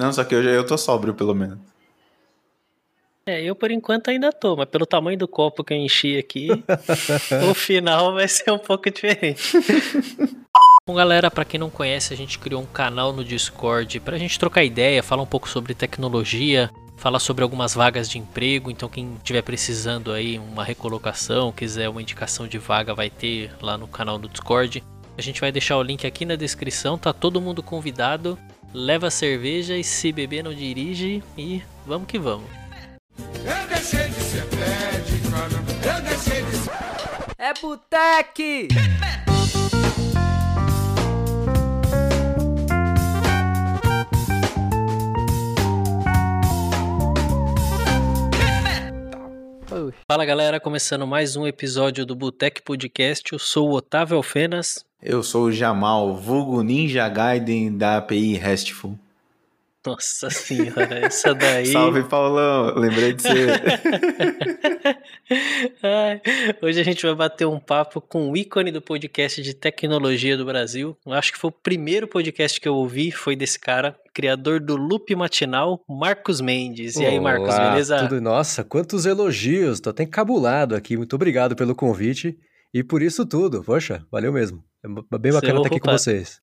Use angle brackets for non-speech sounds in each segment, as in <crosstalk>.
Não, só que hoje eu tô sóbrio, pelo menos. É, eu por enquanto ainda tô, mas pelo tamanho do copo que eu enchi aqui, <laughs> o final vai ser um pouco diferente. <laughs> Bom, galera, para quem não conhece, a gente criou um canal no Discord pra gente trocar ideia, falar um pouco sobre tecnologia, falar sobre algumas vagas de emprego. Então, quem estiver precisando aí uma recolocação, quiser uma indicação de vaga, vai ter lá no canal do Discord. A gente vai deixar o link aqui na descrição, tá todo mundo convidado. Leva cerveja e se beber não dirige e vamos que vamos. Eu deixei de ser eu deixei de ser... É Boteque! Fala galera, começando mais um episódio do Botec Podcast. Eu sou o Otávio Alfenas. Eu sou o Jamal, vulgo Ninja Gaiden da API RESTful. Nossa senhora, essa daí. <laughs> Salve, Paulão! Lembrei de você. <laughs> hoje a gente vai bater um papo com o ícone do podcast de tecnologia do Brasil. Eu acho que foi o primeiro podcast que eu ouvi, foi desse cara, criador do Loop Matinal, Marcos Mendes. E aí, Marcos, beleza? Tudo, nossa, quantos elogios! Tô até encabulado aqui. Muito obrigado pelo convite e por isso tudo. Poxa, valeu mesmo. É bem bacana estar aqui com vocês.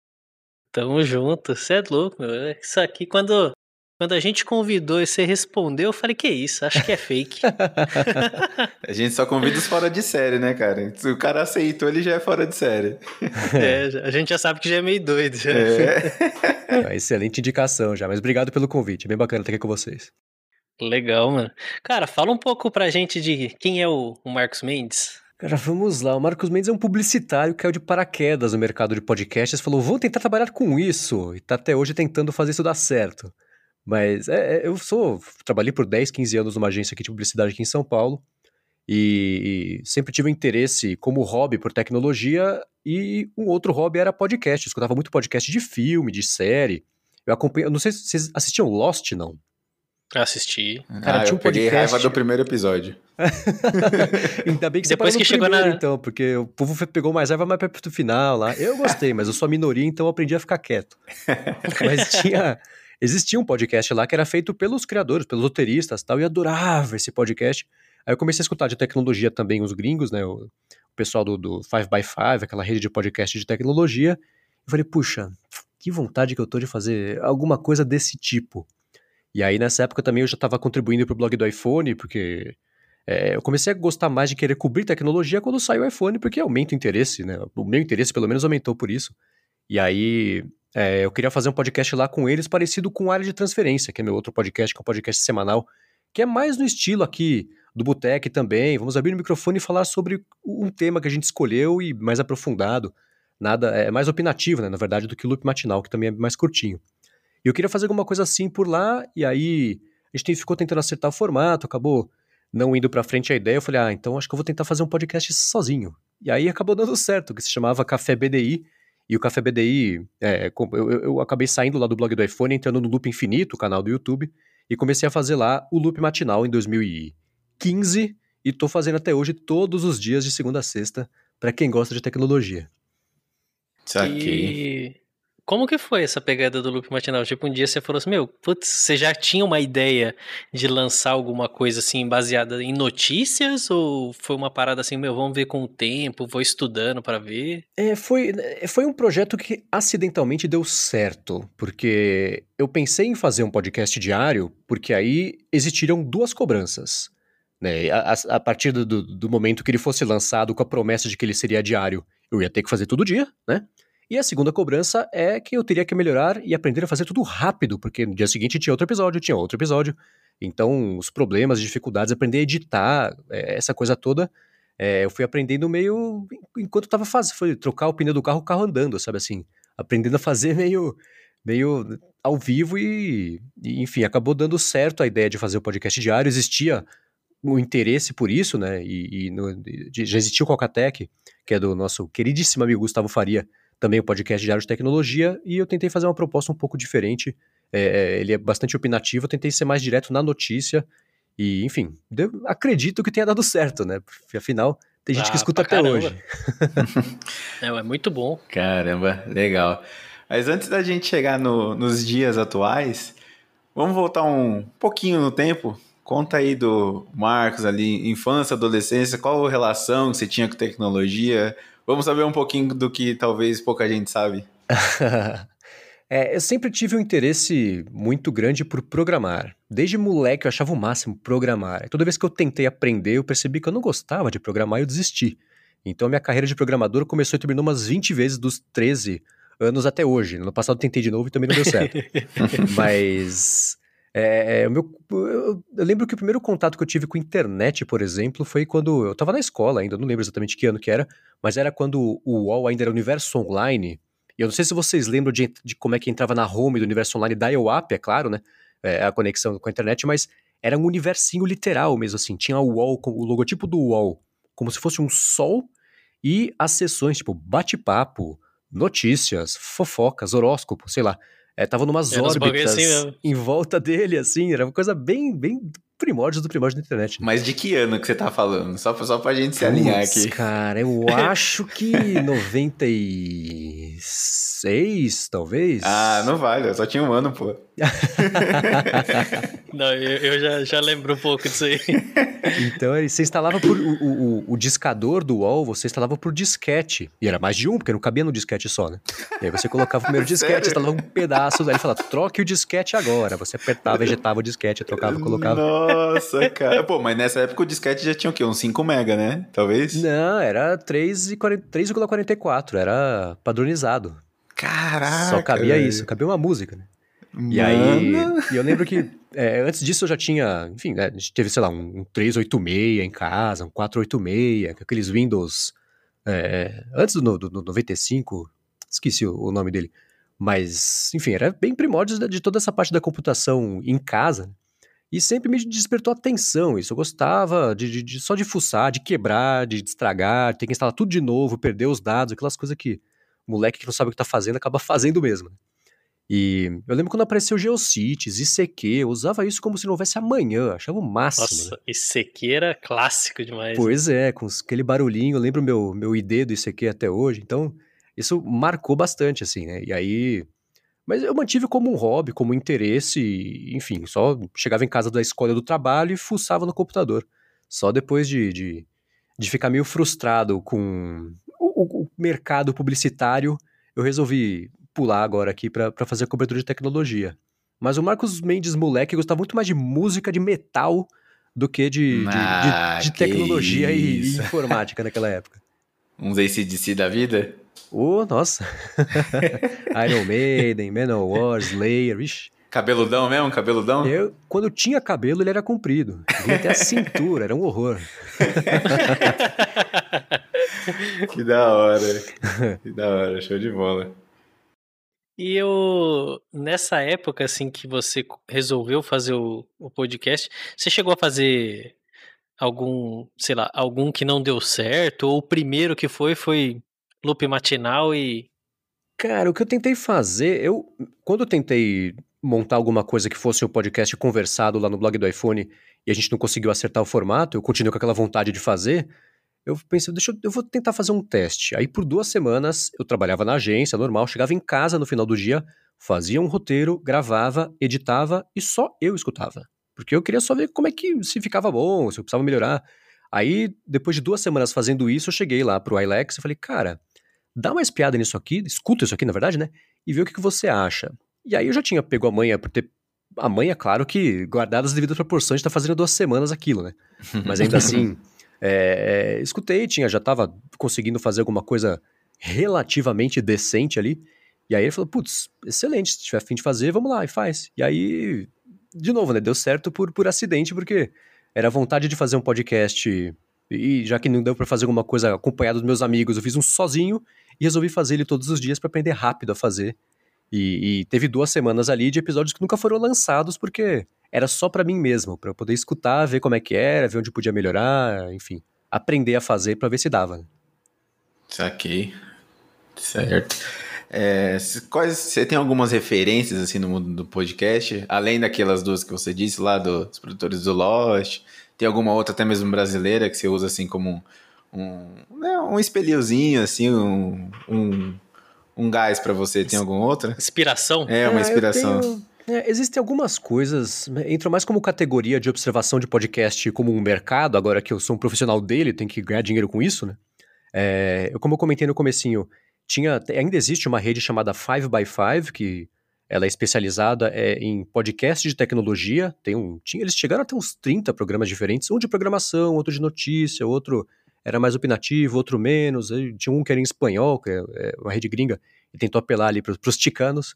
Tamo junto, você é louco, meu. Isso aqui, quando, quando a gente convidou e você respondeu, eu falei, que isso? Acho que é fake. <laughs> a gente só convida os fora de série, né, cara? Se o cara aceitou, ele já é fora de série. <laughs> É, a gente já sabe que já é meio doido. Já. É. <laughs> excelente indicação já, mas obrigado pelo convite, é bem bacana estar aqui com vocês. Legal, mano. Cara, fala um pouco pra gente de quem é o, o Marcos Mendes. Cara, vamos lá. O Marcos Mendes é um publicitário que caiu de paraquedas no mercado de podcasts, falou: vou tentar trabalhar com isso, e tá até hoje tentando fazer isso dar certo. Mas é, é, eu sou. Trabalhei por 10, 15 anos numa agência aqui de publicidade aqui em São Paulo. E, e sempre tive um interesse como hobby por tecnologia. E um outro hobby era podcast. Eu escutava muito podcast de filme, de série. Eu acompanho. Não sei se vocês assistiam Lost, não. Assisti. Cara, ah, tinha um eu peguei podcast... raiva do primeiro episódio. <laughs> Ainda bem que Depois você que chegou primeiro, na... então, porque o povo pegou mais raiva mais perto do final lá. Eu gostei, mas eu sou a minoria, então eu aprendi a ficar quieto. <laughs> mas tinha... Existia um podcast lá que era feito pelos criadores, pelos roteiristas tal, e adorava esse podcast. Aí eu comecei a escutar de tecnologia também, os gringos, né, o, o pessoal do, do 5x5, aquela rede de podcast de tecnologia. Eu falei, puxa, que vontade que eu tô de fazer alguma coisa desse tipo. E aí, nessa época também eu já estava contribuindo para o blog do iPhone, porque é, eu comecei a gostar mais de querer cobrir tecnologia quando saiu o iPhone, porque aumenta o interesse, né? O meu interesse, pelo menos, aumentou por isso. E aí, é, eu queria fazer um podcast lá com eles, parecido com Área de Transferência, que é meu outro podcast, que é um podcast semanal, que é mais no estilo aqui do Botec também. Vamos abrir o microfone e falar sobre um tema que a gente escolheu e mais aprofundado. Nada, é mais opinativo, né, na verdade, do que o Loop Matinal, que também é mais curtinho. E eu queria fazer alguma coisa assim por lá, e aí a gente ficou tentando acertar o formato, acabou não indo pra frente a ideia. Eu falei, ah, então acho que eu vou tentar fazer um podcast sozinho. E aí acabou dando certo, que se chamava Café BDI. E o Café BDI, é, eu, eu, acabei saindo lá do blog do iPhone, entrando no Loop Infinito, o canal do YouTube, e comecei a fazer lá o Loop Matinal em 2015. E tô fazendo até hoje todos os dias de segunda a sexta, para quem gosta de tecnologia. Saquei. Como que foi essa pegada do loop matinal? Tipo, um dia você falou assim, meu, putz, você já tinha uma ideia de lançar alguma coisa assim baseada em notícias? Ou foi uma parada assim, meu, vamos ver com o tempo, vou estudando para ver? É, foi, foi um projeto que acidentalmente deu certo, porque eu pensei em fazer um podcast diário, porque aí existiriam duas cobranças. Né? A, a partir do, do momento que ele fosse lançado com a promessa de que ele seria diário, eu ia ter que fazer todo dia, né? E a segunda cobrança é que eu teria que melhorar e aprender a fazer tudo rápido, porque no dia seguinte tinha outro episódio, tinha outro episódio. Então, os problemas, dificuldades, aprender a editar, é, essa coisa toda, é, eu fui aprendendo meio enquanto estava fazendo. Foi trocar o pneu do carro, o carro andando, sabe assim? Aprendendo a fazer meio, meio ao vivo e, e, enfim, acabou dando certo a ideia de fazer o podcast diário. Existia o interesse por isso, né? E, e no, já existiu o Cocatec, que é do nosso queridíssimo amigo Gustavo Faria, também o podcast Diário de Tecnologia, e eu tentei fazer uma proposta um pouco diferente. É, é, ele é bastante opinativo, eu tentei ser mais direto na notícia, e enfim, acredito que tenha dado certo, né? Porque afinal, tem gente ah, que escuta até caramba. hoje. <laughs> é, é muito bom. Caramba, legal. Mas antes da gente chegar no, nos dias atuais, Vamos voltar um pouquinho no tempo. Conta aí do Marcos ali, infância, adolescência, qual a relação que você tinha com tecnologia? Vamos saber um pouquinho do que talvez pouca gente sabe. <laughs> é, eu sempre tive um interesse muito grande por programar. Desde moleque eu achava o máximo programar. Toda vez que eu tentei aprender, eu percebi que eu não gostava de programar e eu desisti. Então a minha carreira de programador começou e terminou umas 20 vezes dos 13 anos até hoje. No passado tentei de novo e também não deu certo. <laughs> Mas é, é, o meu, eu, eu, lembro que o primeiro contato que eu tive com internet, por exemplo, foi quando eu estava na escola ainda, não lembro exatamente que ano que era, mas era quando o UOL ainda era Universo Online. E eu não sei se vocês lembram de, de como é que entrava na home do Universo Online da IOAP, é claro, né? É, a conexão com a internet, mas era um universinho literal mesmo, assim. Tinha o UOL, o logotipo do UOL, como se fosse um sol, e as sessões, tipo, bate-papo, notícias, fofocas, horóscopo, sei lá. É, tava numas é, órbitas assim em volta dele, assim, era uma coisa bem, bem primórdios do primórdio da internet. Mas de que ano que você tá falando? Só, só pra gente se Puts, alinhar aqui. Cara, eu <laughs> acho que 96, talvez. Ah, não vale, eu só tinha um ano, pô. <laughs> não, eu, eu, já, já lembro um pouco disso aí. <laughs> Então, você instalava por. O, o, o, discador do UOL, você instalava por disquete. E era mais de um, porque não cabia no disquete só, né? E aí você colocava o primeiro disquete, instalava um pedaço, aí ele falava, troque o disquete agora. Você apertava, ejetava o disquete, trocava, colocava. Nossa, cara. Pô, mas nessa época o disquete já tinha o quê? Uns 5 mega, né? Talvez? Não, era 3,44, era padronizado. Caraca. Só cabia velho. isso, cabia uma música, né? Mano. E aí, e eu lembro que é, antes disso eu já tinha, enfim, né, a gente teve, sei lá, um, um 386 em casa, um 486, aqueles Windows, é, antes do, do, do 95, esqueci o, o, nome dele, mas, enfim, era bem primórdios de, de toda essa parte da computação em casa, e sempre me despertou atenção isso. Eu gostava de, de, de, só de fuçar, de quebrar, de estragar, ter que instalar tudo de novo, perder os dados, aquelas coisas que moleque que não sabe o que tá fazendo acaba fazendo mesmo. Né? E eu lembro quando apareceu Geocities, ICQ, eu usava isso como se não houvesse amanhã, achava o máximo. Nossa, né? ICQ era clássico demais. Pois é, com aquele barulhinho, eu lembro meu, meu ID do ICQ até hoje, então isso marcou bastante, assim, né? E aí mas eu mantive como um hobby, como um interesse, enfim, só chegava em casa da escola do trabalho e fuçava no computador. Só depois de, de, de ficar meio frustrado com o, o, mercado publicitário, eu resolvi pular agora aqui para fazer a cobertura de tecnologia. Mas o Marcos Mendes, moleque, gostava muito mais de música, de metal, do que de, ah, de, de, de tecnologia e, e informática naquela época. <laughs> Uns ACDC da vida? Ô, oh, nossa. <laughs> Iron Maiden, Manowar, Slayer, ixi. Cabeludão mesmo? Cabeludão? Eu, quando eu tinha cabelo, ele era comprido. Vinha até a <laughs> cintura, era um horror. <laughs> que da hora. Que da hora, show de bola. E eu, nessa época, assim, que você resolveu fazer o, o podcast, você chegou a fazer algum, sei lá, algum que não deu certo? Ou o primeiro que foi, foi loop matinal e. Cara, o que eu tentei fazer, eu. Quando eu tentei montar alguma coisa que fosse o um podcast conversado lá no blog do iPhone e a gente não conseguiu acertar o formato, eu continuei com aquela vontade de fazer. Eu pensei, deixa eu, eu vou tentar fazer um teste. Aí por duas semanas eu trabalhava na agência, normal, chegava em casa no final do dia, fazia um roteiro, gravava, editava e só eu escutava. Porque eu queria só ver como é que se ficava bom, se eu precisava melhorar. Aí, depois de duas semanas fazendo isso, eu cheguei lá pro iLex e falei, cara, dá uma espiada nisso aqui, escuta isso aqui, na verdade, né? E vê o que, que você acha. E aí eu já tinha pego a manha por ter. A manha, claro que guardadas as devidas proporções, tá fazendo duas semanas aquilo, né? Mas ainda assim, é, <laughs> é, escutei, tinha, já tava conseguindo fazer alguma coisa relativamente decente ali. E aí ele falou: putz, excelente, se tiver fim de fazer, vamos lá, e faz. E aí, de novo, né? Deu certo por, por acidente, porque era vontade de fazer um podcast. E já que não deu para fazer alguma coisa acompanhado dos meus amigos, eu fiz um sozinho e resolvi fazer ele todos os dias para aprender rápido a fazer. E, e, teve duas semanas ali de episódios que nunca foram lançados porque era só para mim mesmo, para eu poder escutar, ver como é que era, ver onde podia melhorar, enfim, aprender a fazer para ver se dava. Né? Saquei. Certo. É, quais, você tem algumas referências assim no mundo do podcast, além daquelas duas que você disse lá dos produtores do Lost? Tem alguma outra até mesmo brasileira que você usa assim como um, né, um espelhozinho, assim, um, um, um gás para você? Tem alguma outra? Inspiração? É, uma ah, inspiração. Tenho, É, existem algumas coisas, entram mais como categoria de observação de podcast como um mercado, agora que eu sou um profissional dele, tenho que ganhar dinheiro com isso, né? É, eu, como eu comentei no comecinho, tinha, ainda existe uma rede chamada 5by5, que ela é especializada é, em podcast de tecnologia. Tem um, tinha, eles chegaram a ter uns 30 programas diferentes, um de programação, outro de notícia, outro era mais opinativo, outro menos. Tinha um que era em espanhol, que é, é uma rede gringa, e tentou apelar ali para os ticanos.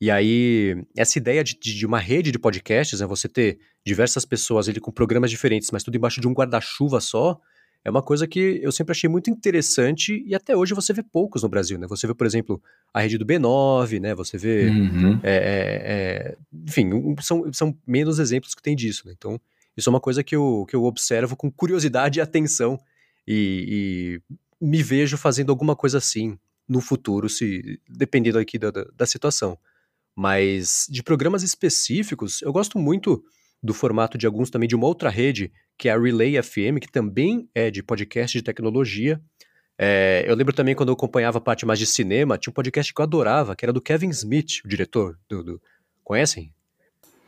E aí, essa ideia de, de, uma rede de podcasts, né, você ter diversas pessoas ali com programas diferentes, mas tudo embaixo de um guarda-chuva só, é uma coisa que eu sempre achei muito interessante e até hoje você vê poucos no Brasil, né? Você vê, por exemplo, a rede do B9, né? Você vê. Uhum. É, é, é, enfim, são, são menos exemplos que tem disso, né? Então, isso é uma coisa que eu, que eu observo com curiosidade e atenção e, e me vejo fazendo alguma coisa assim no futuro, se dependendo aqui da, da situação. Mas de programas específicos, eu gosto muito do formato de alguns também de uma outra rede, que é a Relay FM, que também é de podcast de tecnologia. É, eu lembro também quando eu acompanhava a parte mais de cinema, tinha um podcast que eu adorava, que era do Kevin Smith, o diretor. Do, do... Conhecem?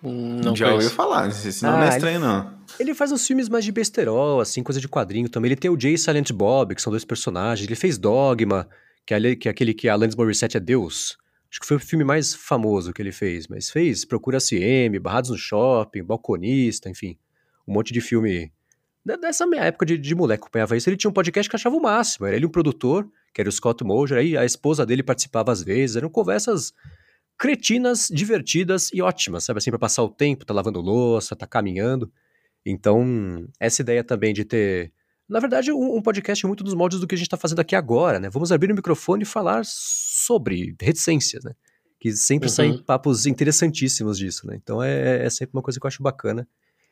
Não Já ouviu falar, esse não ah, é estranho, ele, não. Ele faz uns filmes mais de besterol, assim, coisa de quadrinho também. Ele tem o Jay Silent Bob, que são dois personagens. Ele fez Dogma, que é, que é aquele que a Alanis Morissette é Deus. Acho que foi o filme mais famoso que ele fez, mas fez Procura CM, Barrados no Shopping, Balconista, enfim, um monte de filme. Dessa minha época de, de moleque acompanhava isso, ele tinha um podcast que achava o máximo. Era ele um produtor, que era o Scott Moser, aí a esposa dele participava às vezes, eram conversas cretinas, divertidas e ótimas, sabe assim, para passar o tempo, tá lavando louça, tá caminhando. Então, essa ideia também de ter na verdade, um, um podcast muito dos moldes do que a gente está fazendo aqui agora, né? Vamos abrir o microfone e falar sobre reticências, né? Que sempre uhum. saem papos interessantíssimos disso, né? Então é, é sempre uma coisa que eu acho bacana.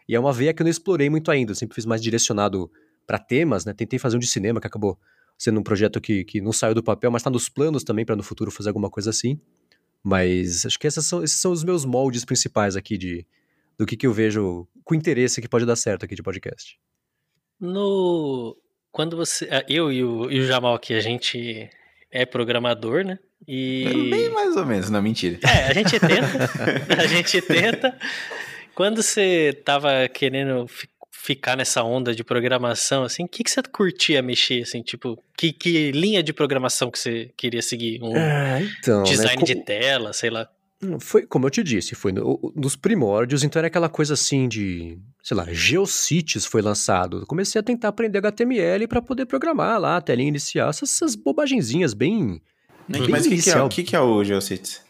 E é uma veia que eu não explorei muito ainda, eu sempre fiz mais direcionado para temas, né? Tentei fazer um de cinema que acabou sendo um projeto que, que não saiu do papel, mas está nos planos também para no futuro fazer alguma coisa assim. Mas acho que esses são, esses são os meus moldes principais aqui de do que, que eu vejo com interesse que pode dar certo aqui de podcast. No. Quando você. Ah, eu e o, e o Jamal aqui, a gente é programador, né? E. Bem mais ou menos, não, mentira. É, a gente tenta. <laughs> a gente tenta. Quando você tava querendo ficar nessa onda de programação, assim, o que, que você curtia mexer, assim, tipo, que, que linha de programação que você queria seguir? Um ah, então, né, design né, como... de tela, sei lá. Foi, como eu te disse, foi no, nos primórdios, então era aquela coisa assim de, sei lá, GeoCities foi lançado. Comecei a tentar aprender HTML para poder programar lá, a telinha inicial, essas, essas bobagenzinhas bem. bem Mas o que, que, é, que, que é o GeoCities?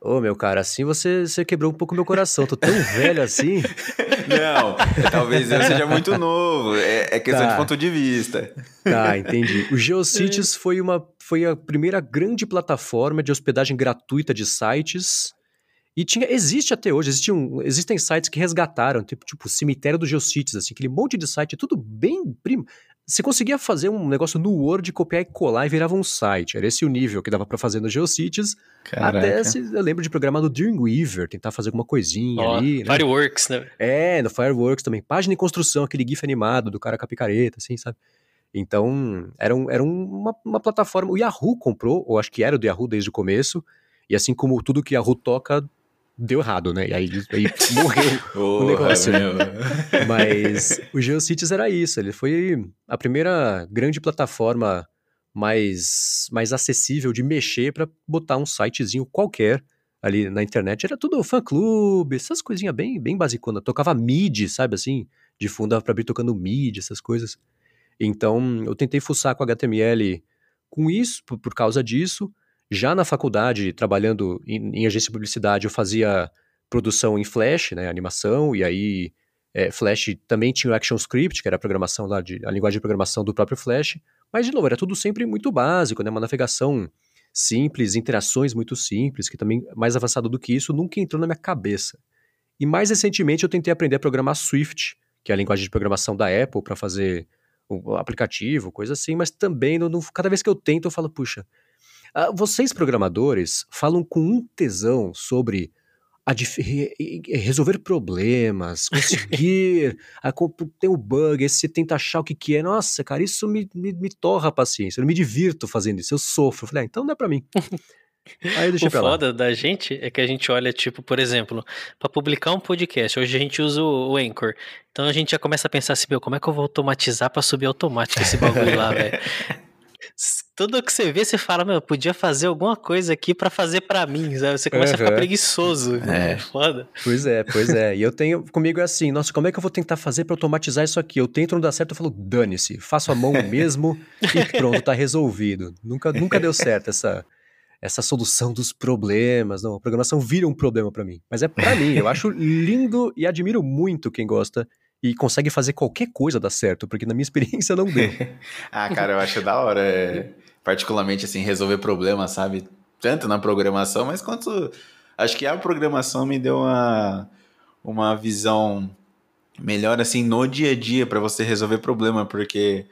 Ô, oh, meu cara, assim você, você quebrou um pouco meu coração. Tô tão velho assim. <laughs> Não, talvez eu seja muito novo. É, é questão tá. de ponto de vista. Tá, entendi. O GeoCities <laughs> foi, uma, foi a primeira grande plataforma de hospedagem gratuita de sites. E tinha, existe até hoje, existiam, existem sites que resgataram, tipo, tipo cemitério do GeoCities, assim, aquele monte de site, tudo bem primo. Você conseguia fazer um negócio no Word, copiar e colar e virava um site. Era esse o nível que dava para fazer no GeoCities. Caraca. Até se, eu lembro de programar no Dreamweaver, tentar fazer alguma coisinha oh, ali. Né? Fireworks, né? É, no Fireworks também. Página em construção, aquele GIF animado do cara com a picareta, assim, sabe? Então, era, um, era uma, uma plataforma. O Yahoo comprou, ou acho que era do Yahoo desde o começo. E assim como tudo que Yahoo toca, deu errado, né? E aí, aí morreu oh, <laughs> o negócio. Né? Mas o GeoCities era isso. Ele foi a primeira grande plataforma mais, mais acessível de mexer para botar um sitezinho qualquer ali na internet. Era tudo fã-clube, essas coisinhas bem, bem basiconas. Tocava MIDI, sabe assim? De fundo dava pra abrir tocando MIDI, essas coisas. Então, eu tentei fuçar com HTML com isso, por, por causa disso. Já na faculdade, trabalhando em, em agência de publicidade, eu fazia produção em Flash, né, animação, e aí é, Flash também tinha o ActionScript, que era a programação lá, de, a linguagem de programação do próprio Flash, mas de novo, era tudo sempre muito básico, né, uma navegação simples, interações muito simples, que também mais avançado do que isso nunca entrou na minha cabeça. E mais recentemente eu tentei aprender a programar Swift, que é a linguagem de programação da Apple para fazer o aplicativo, coisa assim, mas também não, cada vez que eu tento eu falo, puxa, Uh, vocês, programadores, falam com um tesão sobre resolver problemas, <laughs> conseguir a, ter um bug, aí você tenta achar o que, que é. Nossa, cara, isso me, me, me torra a paciência. Eu me divirto fazendo isso, eu sofro. Eu falei, ah, então não é pra mim. <laughs> Aí o foda da gente é que a gente olha, tipo, por exemplo, para publicar um podcast, hoje a gente usa o Anchor. Então a gente já começa a pensar assim, meu, como é que eu vou automatizar para subir automático esse bagulho lá, <laughs> velho? Tudo que você vê, você fala, meu, podia fazer alguma coisa aqui para fazer para mim, sabe? Você começa uhum. a ficar preguiçoso. É. Foda. Pois é, pois é. E eu tenho, comigo é assim, nossa, como é que eu vou tentar fazer para automatizar isso aqui? Eu tento, não dá certo, eu falo, dane-se, faço a mão <laughs> mesmo e pronto, tá resolvido. Nunca, nunca deu certo essa, essa solução dos problemas. Não, a programação vira um problema para mim. Mas é para mim, eu acho lindo e admiro muito quem gosta e consegue fazer qualquer coisa dar certo, porque na minha <laughs> experiência não deu. ah, cara, eu acho da hora, é, particularmente assim, resolver problemas, sabe? Tanto na programação, mas quanto. Acho que a programação me deu uma, uma visão melhor, assim, no dia a dia para você resolver problema, porque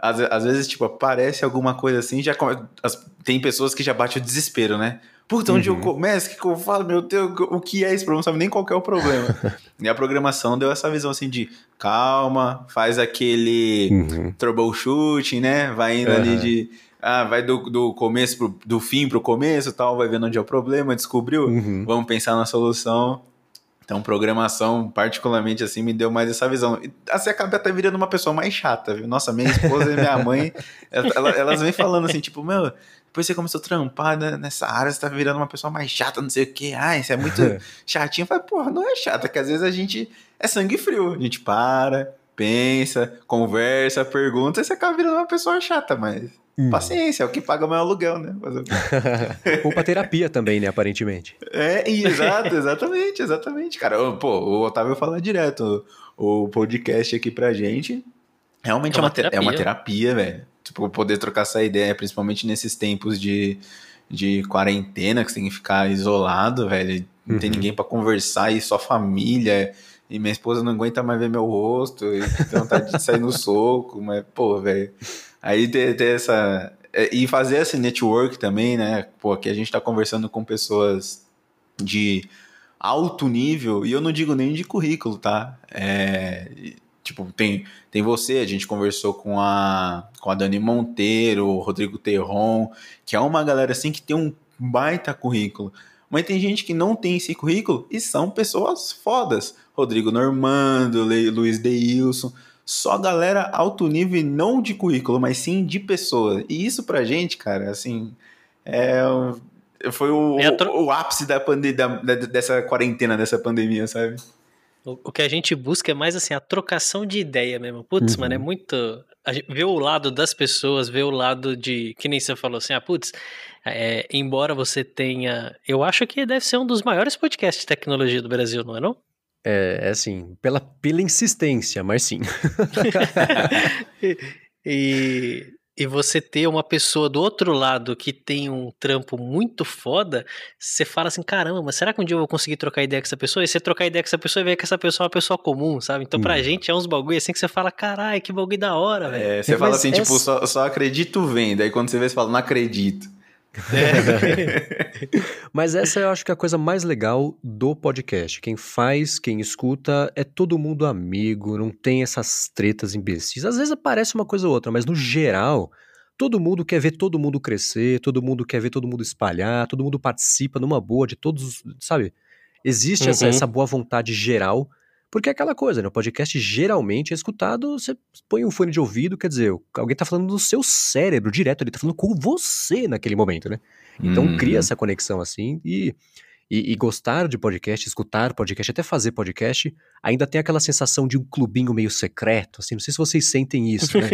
às, às vezes, tipo, aparece alguma coisa assim, já as, tem pessoas que já bate o desespero, né? Puta, onde uhum. eu começo? O que, que eu falo? Meu Deus, o que é esse problema? Não sabe nem qual é o problema. <laughs> e a programação deu essa visão assim de calma, faz aquele uhum. troubleshooting, né? Vai indo uhum. ali de. Ah, vai do, do começo pro, do fim pro começo tal, vai vendo onde é o problema, descobriu, uhum. vamos pensar na solução. Então, programação, particularmente assim, me deu mais essa visão. E assim, acaba até virando uma pessoa mais chata, viu? Nossa, minha esposa e minha mãe, <laughs> elas, elas vêm falando assim, tipo, meu, depois você começou a trampar nessa área, você tá virando uma pessoa mais chata, não sei o quê. Ai, você é muito <laughs> chatinho. Eu falei, porra, não é chata, que às vezes a gente é sangue frio. A gente para, pensa, conversa, pergunta, e você acaba virando uma pessoa chata, mas Hum. Paciência, é o que paga meu aluguel, né? <laughs> Ou pra terapia também, né? Aparentemente. É, exato, exatamente, exatamente. Cara, pô, o Otávio fala direto. O podcast aqui pra gente realmente é uma, é uma terapia, é uma terapia velho. Tipo, poder trocar essa ideia, principalmente nesses tempos de, de quarentena, que você tem que ficar isolado, velho. Não uhum. tem ninguém para conversar e só família. E minha esposa não aguenta mais ver meu rosto. E tem vontade de sair no soco. Mas, pô, velho Aí ter, ter essa. É, e fazer esse network também, né? Pô, aqui a gente tá conversando com pessoas de alto nível, e eu não digo nem de currículo, tá? É, tipo, tem, tem você, a gente conversou com a, com a Dani Monteiro, o Rodrigo Terron, que é uma galera assim que tem um baita currículo. Mas tem gente que não tem esse currículo e são pessoas fodas. Rodrigo Normando, Luiz Deilson só galera alto nível e não de currículo, mas sim de pessoa. E isso pra gente, cara, assim, é, foi o, o, o ápice da, pande da, dessa quarentena, dessa pandemia, sabe? O, o, que a gente busca é mais assim, a trocação de ideia mesmo. Putz, uhum. mano, é muito. ver o lado das pessoas, ver o lado de. Que nem você falou assim, ah, putz, é, embora você tenha. Eu acho que deve ser um dos maiores podcasts de tecnologia do Brasil, não é não? É, é assim, pela, pela insistência, mas sim. <laughs> e, e você ter uma pessoa do outro lado que tem um trampo muito foda, você fala assim, caramba, mas será que um dia eu vou conseguir trocar ideia com essa pessoa? E você trocar ideia com essa pessoa e ver que essa pessoa é uma pessoa comum, sabe? Então pra hum. gente é uns bagulho assim que você fala, caralho, que bagulho da hora, velho. É, você fala assim, é... tipo, só, só acredito vendo, aí quando você vê, você fala, não acredito. É. <laughs> Mas essa eu acho que é a coisa mais legal do podcast. Quem faz, quem escuta, é todo mundo amigo, não tem essas tretas imbecis. Às vezes aparece uma coisa ou outra, mas no geral, todo mundo quer ver todo mundo crescer, todo mundo quer ver todo mundo espalhar, todo mundo participa numa boa de todos, sabe? Existe uhum. essa, essa boa vontade geral porque é aquela coisa, né? O podcast geralmente é escutado, você põe um fone de ouvido, quer dizer, alguém tá falando do seu cérebro direto, ele tá falando com você naquele momento, né? Então hum. cria essa conexão assim e e, e, gostar de podcast, escutar podcast, até fazer podcast, ainda tem aquela sensação de um clubinho meio secreto, assim, não sei se vocês sentem isso, né?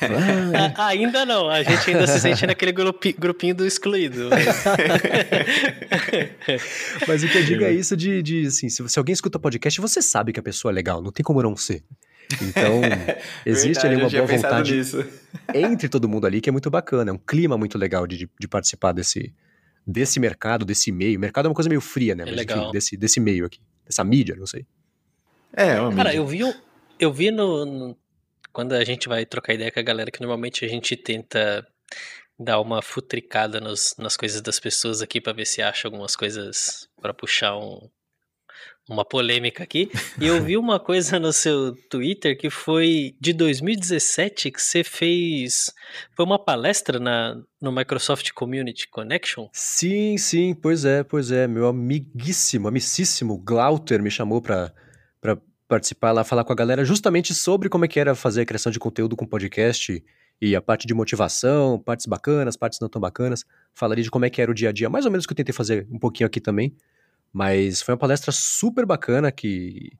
<laughs> ah, ainda não, a gente ainda se sente naquele grupi, grupinho do excluído. <laughs> Mas o que eu digo é isso de, de assim, se, se alguém escuta podcast, você sabe que a pessoa é legal, não tem como não ser. Então, <laughs> existe Verdade, ali uma boa vontade entre todo mundo ali, que é muito bacana. É um clima muito legal de, de participar desse, desse mercado, desse meio. Mercado é uma coisa meio fria, né? É Mas, legal. Enfim, desse, desse meio aqui. Dessa mídia, não sei. É, é uma Cara, mídia. eu vi, eu vi no, no, Quando a gente vai trocar ideia com a galera, que normalmente a gente tenta dar uma futricada nos, nas coisas das pessoas aqui para ver se acha algumas coisas para puxar um, uma polêmica aqui. E eu vi uma coisa no seu Twitter que foi de 2017 que você fez. Foi uma palestra na, no Microsoft Community Connection? Sim, sim, pois é, pois é. Meu amiguíssimo, amicíssimo Glauter me chamou para participar lá, falar com a galera justamente sobre como é que era fazer a criação de conteúdo com podcast e a parte de motivação, partes bacanas, partes não tão bacanas. Falaria de como é que era o dia a dia, mais ou menos o que eu tentei fazer um pouquinho aqui também. Mas foi uma palestra super bacana que,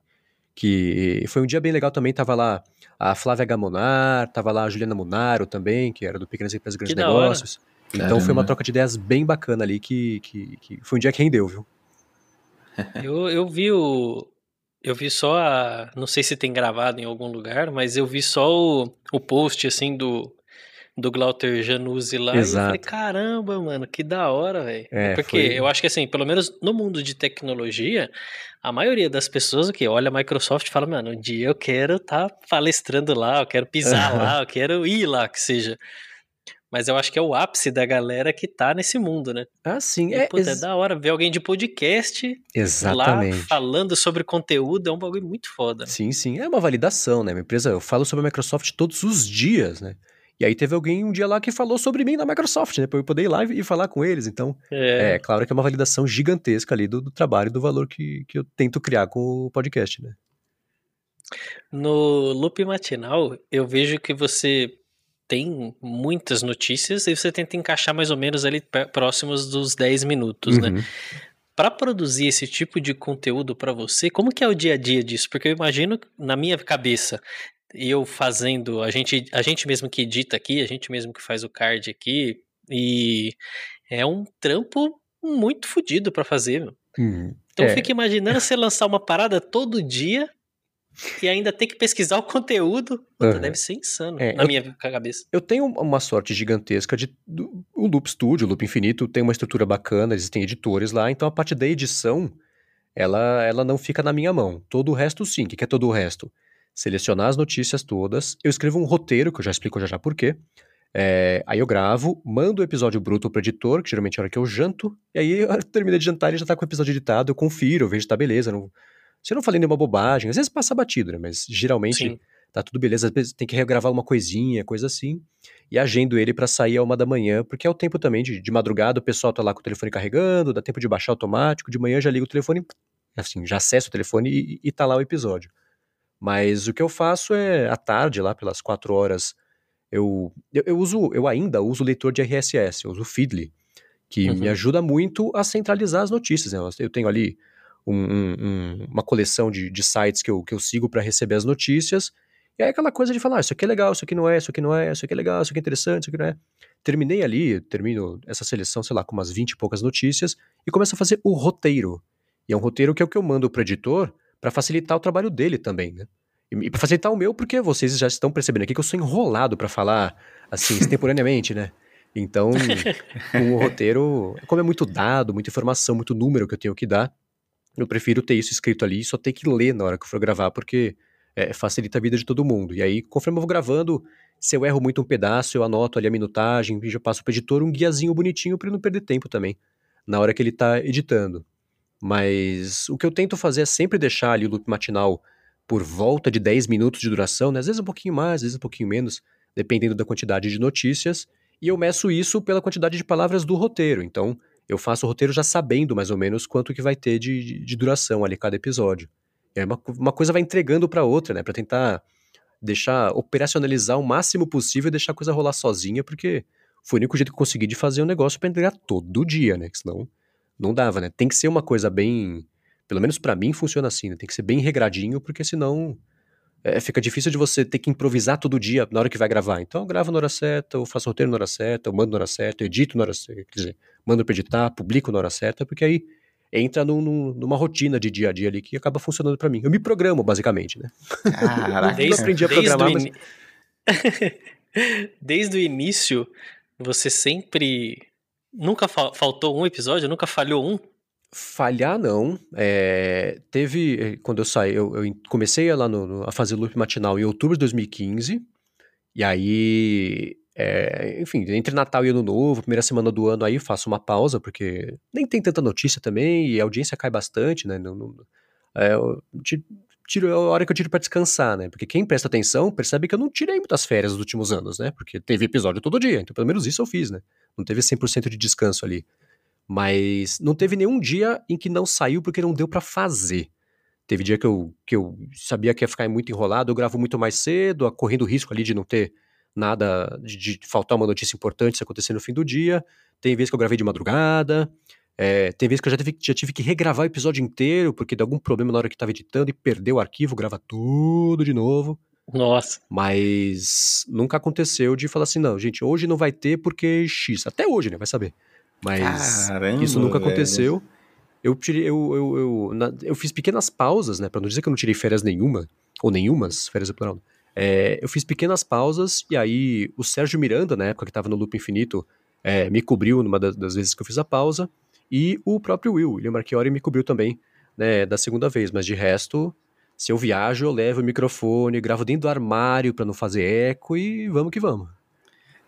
que foi um dia bem legal também. Tava lá a Flávia Gamonar, tava lá a Juliana Munaro também, que era do Pequenas Empresas Grandes Negócios. Então Caramba. foi uma troca de ideias bem bacana ali, que, que, que foi um dia que rendeu, viu? <laughs> Eu, eu vi o. Eu vi só a. Não sei se tem gravado em algum lugar, mas eu vi só o, o post assim do, do Glauter Januzzi lá. Exato. E eu falei, caramba, mano, que da hora, velho. É, Porque foi... eu acho que assim, pelo menos no mundo de tecnologia, a maioria das pessoas que olha a Microsoft e fala, mano, um dia eu quero estar tá palestrando lá, eu quero pisar lá, eu quero ir lá, que seja. Mas eu acho que é o ápice da galera que tá nesse mundo, né? Ah, sim. E, é, puta, ex... é da hora ver alguém de podcast Exatamente. lá falando sobre conteúdo, é um bagulho muito foda. Sim, sim. É uma validação, né? Minha empresa, eu falo sobre a Microsoft todos os dias, né? E aí teve alguém um dia lá que falou sobre mim na Microsoft, né? Pra eu poder ir lá e falar com eles. Então, é, é claro que é uma validação gigantesca ali do, do trabalho e do valor que, que eu tento criar com o podcast, né? No loop matinal, eu vejo que você tem muitas notícias e você tenta encaixar mais ou menos ali próximos dos 10 minutos, né? uhum. né? Para produzir esse tipo de conteúdo para você, como que é o dia a dia disso? Porque eu imagino na minha cabeça, eu fazendo, a gente, a gente mesmo que edita aqui, a gente mesmo que faz o card aqui, e é um trampo muito fodido para fazer, meu. Hum, então é. fica imaginando você lançar uma parada todo dia e ainda ter que pesquisar o conteúdo. Puta, uhum. Deve ser insano, é, na eu, minha cabeça. Eu tenho uma sorte gigantesca de. Do, o Loop Studio, o Loop Infinito, tem uma estrutura bacana, existem editores lá, então a parte da edição, ela, ela não fica na minha mão. Todo o resto, sim. O que é todo o resto? Selecionar as notícias todas, eu escrevo um roteiro, que eu já explico já já por quê. É, aí eu gravo, mando o episódio bruto pro editor, que geralmente é a hora que eu janto, e aí eu <laughs> termino de jantar e já tá com o episódio editado, eu confiro, eu vejo se tá beleza. Não, se eu não falei nenhuma bobagem, às vezes passa batido, né? Mas geralmente Sim. tá tudo beleza. Às vezes tem que regravar uma coisinha, coisa assim. E agendo ele para sair a uma da manhã, porque é o tempo também de, de madrugada, o pessoal tá lá com o telefone carregando, dá tempo de baixar automático, de manhã já liga o telefone, assim, já acessa o telefone e, e tá lá o episódio. Mas o que eu faço é, à tarde, lá pelas quatro horas, eu, eu, eu, uso, eu ainda uso o leitor de RSS, eu uso o Feedly, que uhum. me ajuda muito a centralizar as notícias. Né? Eu tenho ali um, um, uma coleção de, de sites que eu, que eu sigo para receber as notícias, e aí aquela coisa de falar, ah, isso aqui é legal, isso aqui não é, isso aqui não é, isso aqui é legal, isso aqui é interessante, isso aqui não é. Terminei ali, termino essa seleção, sei lá, com umas 20 e poucas notícias, e começo a fazer o roteiro. E é um roteiro que é o que eu mando pro editor, para facilitar o trabalho dele também, né? E, e para facilitar o meu, porque vocês já estão percebendo aqui que eu sou enrolado para falar assim, <laughs> extemporaneamente, né? Então, <laughs> o roteiro, como é muito dado, muita informação, muito número que eu tenho que dar, eu prefiro ter isso escrito ali e só ter que ler na hora que eu for gravar, porque é, facilita a vida de todo mundo. E aí, conforme eu vou gravando, se eu erro muito um pedaço, eu anoto ali a minutagem e já passo pro editor um guiazinho bonitinho para não perder tempo também, na hora que ele tá editando. Mas o que eu tento fazer é sempre deixar ali o loop matinal por volta de 10 minutos de duração, né? às vezes um pouquinho mais, às vezes um pouquinho menos, dependendo da quantidade de notícias, e eu meço isso pela quantidade de palavras do roteiro. Então, eu faço o roteiro já sabendo mais ou menos quanto que vai ter de, de, duração ali cada episódio. E aí uma, uma coisa vai entregando para outra, né? Para tentar deixar operacionalizar o máximo possível e deixar a coisa rolar sozinha, porque foi o único jeito que eu consegui de fazer um negócio para entregar todo dia, né? Que senão não dava, né? Tem que ser uma coisa bem. Pelo menos para mim funciona assim, né? Tem que ser bem regradinho, porque senão é, fica difícil de você ter que improvisar todo dia na hora que vai gravar. Então eu gravo na hora certa, eu faço roteiro na hora certa, eu mando na hora certa, eu edito na hora certa, quer dizer, mando pra editar, publico na hora certa, porque aí entra num, num, numa rotina de dia a dia ali que acaba funcionando para mim. Eu me programo, basicamente, né? Caraca, <laughs> desde, eu aprendi a programar, desde mas... <laughs> desde o início, você sempre Nunca fa faltou um episódio? Nunca falhou um? Falhar, não. É, teve, eh, quando eu saí, eu, eu comecei lá no, a fazer loop matinal em outubro de 2015, e aí, é, enfim, entre Natal e Ano Novo, primeira semana do ano, aí faço uma pausa, porque nem tem tanta notícia também, e a audiência cai bastante, né? é, eu tiro a hora que eu tiro para descansar, né? Porque quem presta atenção percebe que eu não tirei muitas férias nos últimos anos, né? Porque teve episódio todo dia, então pelo menos isso eu fiz, né? Não teve 100% de descanso ali. Mas não teve nenhum dia em que não saiu porque não deu para fazer. Teve dia que eu, que eu sabia que ia ficar muito enrolado, eu gravo muito mais cedo, correndo risco ali de não ter nada, de, de faltar uma notícia importante se acontecer no fim do dia. Tem vezes que eu gravei de madrugada. É, tem vezes que eu já, teve, já tive que regravar o episódio inteiro, porque deu algum problema na hora que estava editando e perdeu o arquivo, grava tudo de novo. Nossa. Mas nunca aconteceu de falar assim, não, gente, hoje não vai ter porque X. Até hoje, né? Vai saber. Mas Caramba, isso nunca velho. aconteceu. Eu, tirei, eu, eu, eu, na, eu, fiz pequenas pausas, né? Pra não dizer que eu não tirei férias nenhuma, ou nenhumas, férias é plural. É, eu fiz pequenas pausas e aí o Sérgio Miranda, na época que estava no Loop Infinito, é, me cobriu numa das, das, vezes que eu fiz a pausa. E o próprio Will, William Marchiori, me cobriu também né, da segunda vez. Mas de resto, se eu viajo, eu levo o microfone, gravo dentro do armário para não fazer eco e vamos que vamos.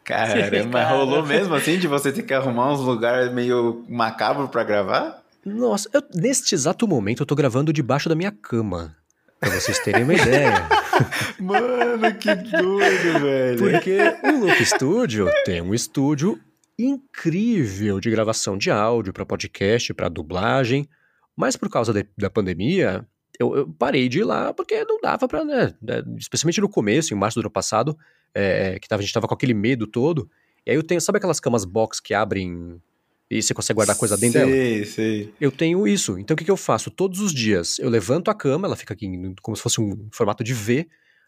Caramba, rolou mesmo assim de você ter que arrumar uns lugares meio macabro para gravar? Nossa, eu, neste exato momento eu tô gravando debaixo da minha cama. Pra vocês terem uma ideia. <laughs> Mano, que doido, velho. Porque o Loop Studio tem um estúdio incrível de gravação de áudio para podcast, para dublagem, mas por causa de, da pandemia, eu, eu, parei de ir lá porque não dava para, né, né, especialmente no começo, em março do ano passado, é, que tava, a gente tava com aquele medo todo, e aí eu tenho, sabe aquelas camas box que abrem e você consegue guardar coisa dentro sei, dela? Sim, sim. Eu tenho isso. Então o que, que eu faço? Todos os dias eu levanto a cama, ela fica aqui como se fosse um formato de V,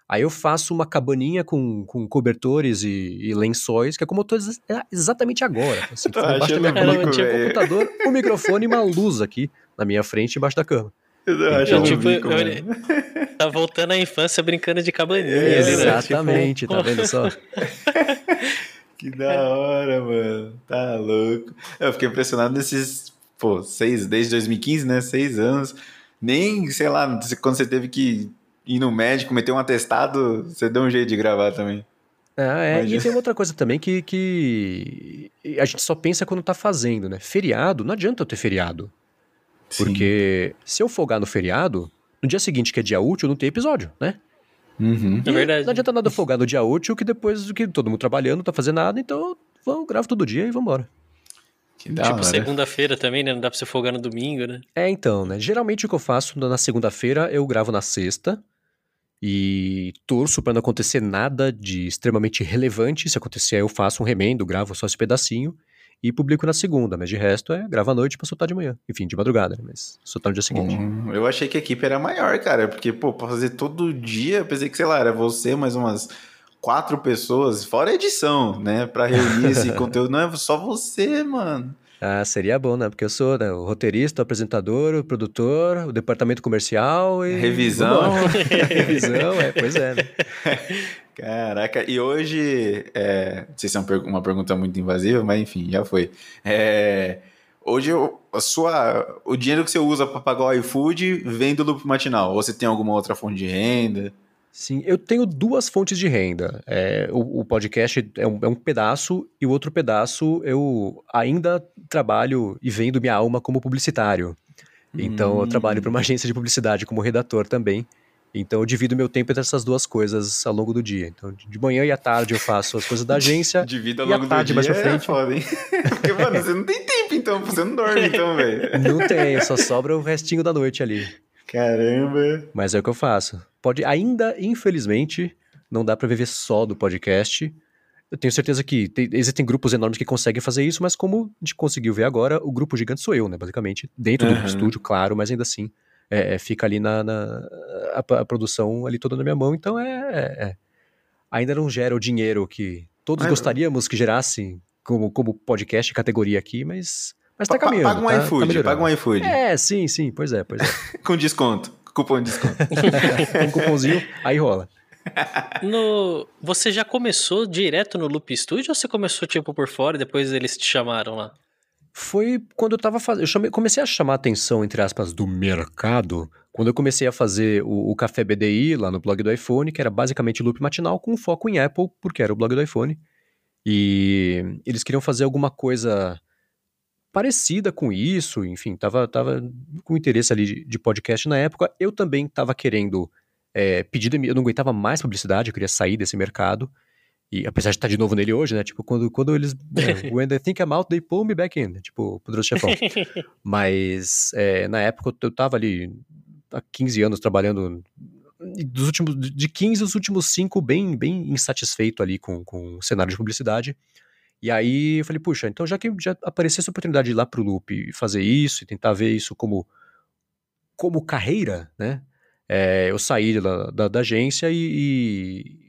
Aí eu faço uma cabaninha com, com cobertores e, e lençóis, que é como eu tô ex é exatamente agora. Assim, tô embaixo da minha cama, tinha um computador, <laughs> um microfone e uma luz aqui na minha frente, embaixo da cama. Eu, então, tipo, eu, <laughs> tá voltando à infância brincando de cabaninha. É, exatamente, né? tipo... tá vendo só? <laughs> que da hora, mano. Tá louco. Eu fiquei impressionado nesses, pô, seis, desde 2015, né? Seis anos. Nem, sei lá, quando você teve que ir no médico, meter um atestado, você deu um jeito de gravar também. Ah, é, e tem outra coisa também que, que a gente só pensa quando tá fazendo, né? Feriado, não adianta eu ter feriado. Sim. Porque se eu folgar no feriado, no dia seguinte, que é dia útil, não tem episódio, né? Uhum. É verdade. Não adianta nada folgar no dia útil, que depois que todo mundo trabalhando, não tá fazendo nada, então vamos, gravo todo dia e vambora. Que tipo, segunda-feira também, né? Não dá pra você folgar no domingo, né? É, então, né? Geralmente o que eu faço na segunda-feira, eu gravo na sexta, e torço para não acontecer nada de extremamente relevante. Se acontecer, eu faço um remendo, gravo só esse pedacinho e publico na segunda, mas de resto é grava à noite para soltar de manhã. Enfim, de madrugada, né? mas soltar no dia seguinte. Hum, eu achei que a equipe era maior, cara, porque, pô, pra fazer todo dia, eu pensei que, sei lá, era você mais umas quatro pessoas, fora edição, né, para reunir esse <laughs> conteúdo. Não é só você, mano. Ah, seria bom, né? Porque eu sou né, o roteirista, o apresentador, o produtor, o departamento comercial e. Revisão. <laughs> Revisão, é, pois é. Né? <laughs> Caraca, e hoje. É, não sei se é uma pergunta muito invasiva, mas enfim, já foi. É, hoje a sua, o dinheiro que você usa para pagar o iFood vem do loop matinal? Ou você tem alguma outra fonte de renda? Sim, eu tenho duas fontes de renda. É, o, o, podcast é um, é um, pedaço e o outro pedaço eu ainda trabalho e vendo minha alma como publicitário. Então hum. eu trabalho para uma agência de publicidade como redator também. Então eu divido meu tempo entre essas duas coisas ao longo do dia. Então de manhã e à tarde eu faço as coisas da agência. <laughs> Divido ao longo do dia. Mais pra frente. É foda, hein? <laughs> Porque, mano, você não tem tempo então, você não dorme então, velho. Não tem, só sobra o restinho da noite ali. Caramba! Mas é o que eu faço. Pode, ainda, infelizmente, não dá para viver só do podcast. Eu tenho certeza que tem, existem grupos enormes que conseguem fazer isso, mas como a gente conseguiu ver agora, o grupo gigante sou eu, né? Basicamente, dentro uhum. do estúdio, claro, mas ainda assim, é, é, fica ali na, na a, a, produção ali toda na minha mão, então é, é, é. ainda não gera o dinheiro que todos mas, gostaríamos que gerasse como, como podcast categoria aqui, mas mas tá caminhando. Paga um tá, iFood, tá paga um iFood. É, sim, sim, pois é, pois é. <laughs> Com desconto, cupom de desconto. <laughs> um cupomzinho, aí rola. No, você já começou direto no Loop Studio ou você começou tipo por fora e depois eles te chamaram lá? Foi quando eu tava fazendo. Eu chamei, comecei a chamar a atenção, entre aspas, do mercado, quando eu comecei a fazer o, o Café BDI lá no blog do iPhone, que era basicamente loop matinal com foco em Apple, porque era o blog do iPhone. E eles queriam fazer alguma coisa parecida com isso, enfim, tava, tava com interesse ali de, de podcast na época. Eu também tava querendo é, pedir, eu não aguentava mais publicidade, eu queria sair desse mercado. E apesar de estar de novo nele hoje, né? Tipo, quando, quando eles. É, <laughs> when they think I'm out, they pull me back in. Tipo, Poderoso Chefão. <laughs> Mas é, na época eu tava ali há 15 anos trabalhando. Dos últimos, de 15 os últimos 5 bem, bem insatisfeito ali com, com o cenário de publicidade. E aí eu falei, puxa, então já que já apareceu essa oportunidade de ir lá pro Loop e fazer isso, e tentar ver isso como, como carreira, né? É, eu saí da, da, da agência e,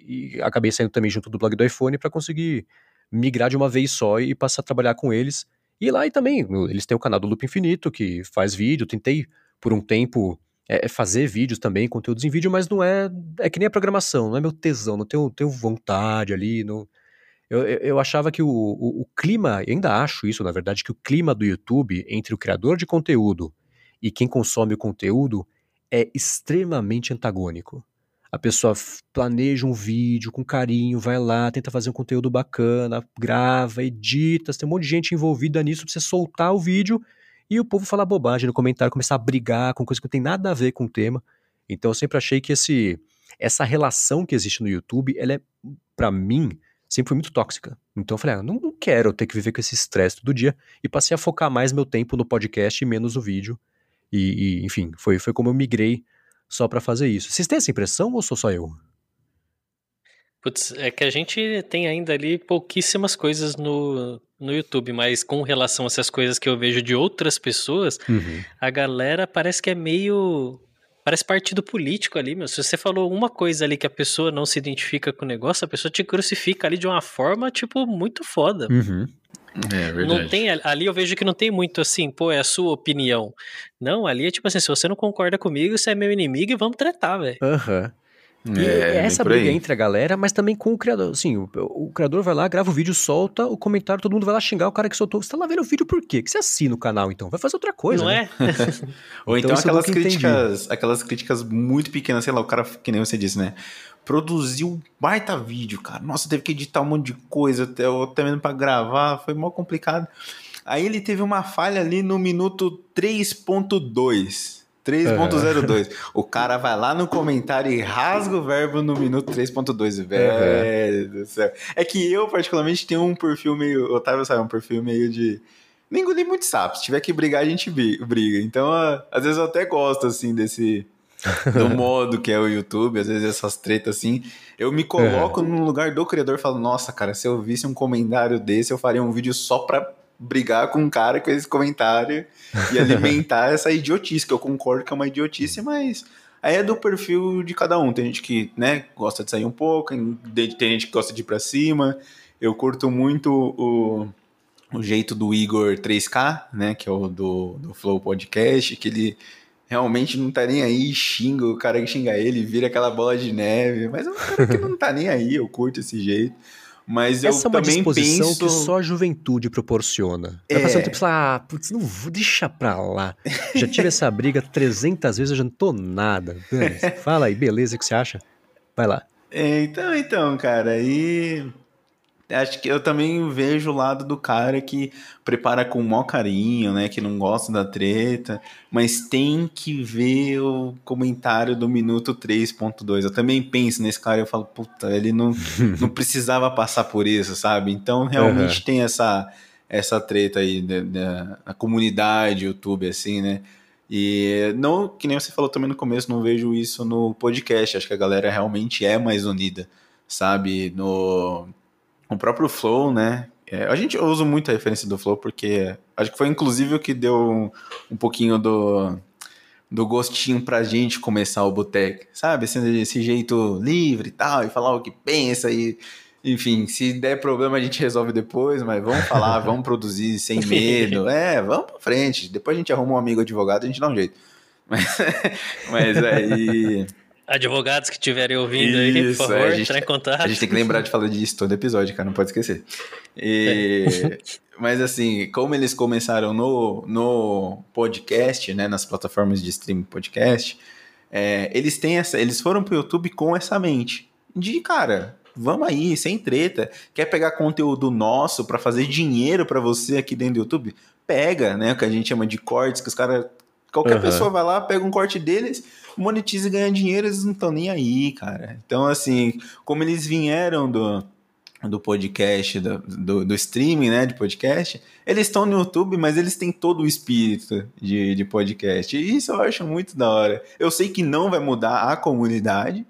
e, e, acabei saindo também junto do blog do iPhone para conseguir migrar de uma vez só e passar a trabalhar com eles. E lá e também, eles têm o canal do Loop Infinito, que faz vídeo, tentei por um tempo é, fazer vídeos também, conteúdos em vídeo, mas não é. É que nem a programação, não é meu tesão, não tenho, tenho vontade ali. Não, eu, eu achava que o, o, o clima, ainda acho isso, na verdade, que o clima do YouTube entre o criador de conteúdo e quem consome o conteúdo é extremamente antagônico. A pessoa planeja um vídeo com carinho, vai lá, tenta fazer um conteúdo bacana, grava, edita, tem um monte de gente envolvida nisso pra você soltar o vídeo e o povo falar bobagem no comentário, começar a brigar com coisa que não tem nada a ver com o tema. Então eu sempre achei que esse, essa relação que existe no YouTube, ela é, para mim, sempre foi muito tóxica. Então eu falei, ah, não, não quero ter que viver com esse estresse todo dia e passei a focar mais meu tempo no podcast e menos no vídeo. E, e enfim, foi, foi como eu migrei só para fazer isso. Vocês têm essa impressão ou sou só eu? Putz, é que a gente tem ainda ali pouquíssimas coisas no, no YouTube, mas com relação a essas coisas que eu vejo de outras pessoas, uhum. a galera parece que é meio. Parece partido político ali, meu. Se você falou uma coisa ali que a pessoa não se identifica com o negócio, a pessoa te crucifica ali de uma forma, tipo, muito foda. Uhum. É verdade. Não tem, ali eu vejo que não tem muito assim, pô, é a sua opinião. Não, ali é tipo assim, se você não concorda comigo, você é meu inimigo e vamos tretar, velho. Aham. Uhum. É, é essa briga entre a galera, mas também com o criador. Assim, o, o, criador vai lá, grava o vídeo, solta o comentário, todo mundo vai lá xingar o cara que soltou. Você tá lá vendo o vídeo por quê? Que você assina o canal, então? Vai fazer outra coisa. Não né? é? <laughs> <laughs> Ou então, então aquelas críticas, aquelas críticas muito pequenas, sei lá, o cara, que nem você disse, né? Produziu um baita vídeo, cara. Nossa, teve que editar um monte de coisa, até, até mesmo pra gravar, foi mó complicado. Aí ele teve uma falha ali no minuto 3.2. 3.02. Uhum. O cara vai lá no comentário e rasga o verbo no minuto 3.2. Velho uhum. do céu. É que eu, particularmente, tenho um perfil meio. Otávio sabe, um perfil meio de. Nem engoli muito sapo. Se tiver que brigar, a gente briga. Então, às vezes eu até gosto, assim, desse. do <laughs> modo que é o YouTube, às vezes essas tretas assim. Eu me coloco no lugar do criador e falo: Nossa, cara, se eu visse um comentário desse, eu faria um vídeo só pra brigar com um cara com esse comentário e alimentar <laughs> essa idiotice, que eu concordo que é uma idiotice, mas aí é do perfil de cada um. Tem gente que, né, gosta de sair um pouco, tem gente que gosta de ir pra cima. Eu curto muito o, o jeito do Igor 3K, né, que é o do, do Flow Podcast, que ele realmente não tá nem aí, xinga o cara que xinga ele, vira aquela bola de neve, mas é um cara que não tá nem aí, eu curto esse jeito. Mas Essa eu é uma também disposição penso... que só a juventude proporciona. Vai é. passando tempo e ah, putz, não vou, deixa pra lá. Já tive essa briga <laughs> 300 vezes, eu já não tô nada. Fala aí, beleza, o que você acha? Vai lá. É, então, então, cara, e acho que eu também vejo o lado do cara que prepara com o maior carinho, né? Que não gosta da treta, mas tem que ver o comentário do minuto 3.2. Eu também penso nesse cara e eu falo, puta, ele não, <laughs> não precisava passar por isso, sabe? Então realmente uhum. tem essa, essa treta aí da, da comunidade YouTube, assim, né? E não, que nem você falou também no começo, não vejo isso no podcast. Acho que a galera realmente é mais unida, sabe? No o próprio Flow, né? É, a gente usa muito a referência do Flow porque acho que foi inclusive o que deu um, um pouquinho do, do gostinho pra gente começar o Boteco, sabe? Esse, esse jeito livre e tal, e falar o que pensa e. Enfim, se der problema a gente resolve depois, mas vamos falar, <laughs> vamos produzir sem medo. É, vamos pra frente. Depois a gente arruma um amigo advogado e a gente dá um jeito. <laughs> Mas, mas aí. Advogados que estiverem ouvindo Isso, aí, por favor, é, gente, em contato. A gente tem que lembrar de falar disso todo episódio, cara, não pode esquecer. E, é. mas assim, como eles começaram no, no podcast, né, nas plataformas de streaming podcast, é, eles têm essa, eles foram pro YouTube com essa mente de, cara, vamos aí, sem treta. Quer pegar conteúdo nosso para fazer dinheiro para você aqui dentro do YouTube? Pega, né? O que a gente chama de cortes, que os caras. Qualquer uhum. pessoa vai lá, pega um corte deles, monetiza e ganha dinheiro, eles não estão nem aí, cara. Então, assim, como eles vieram do, do podcast, do, do, do, streaming, né, de podcast, eles estão no YouTube, mas eles têm todo o espírito de, de podcast. E isso eu acho muito da hora. Eu sei que não vai mudar a comunidade,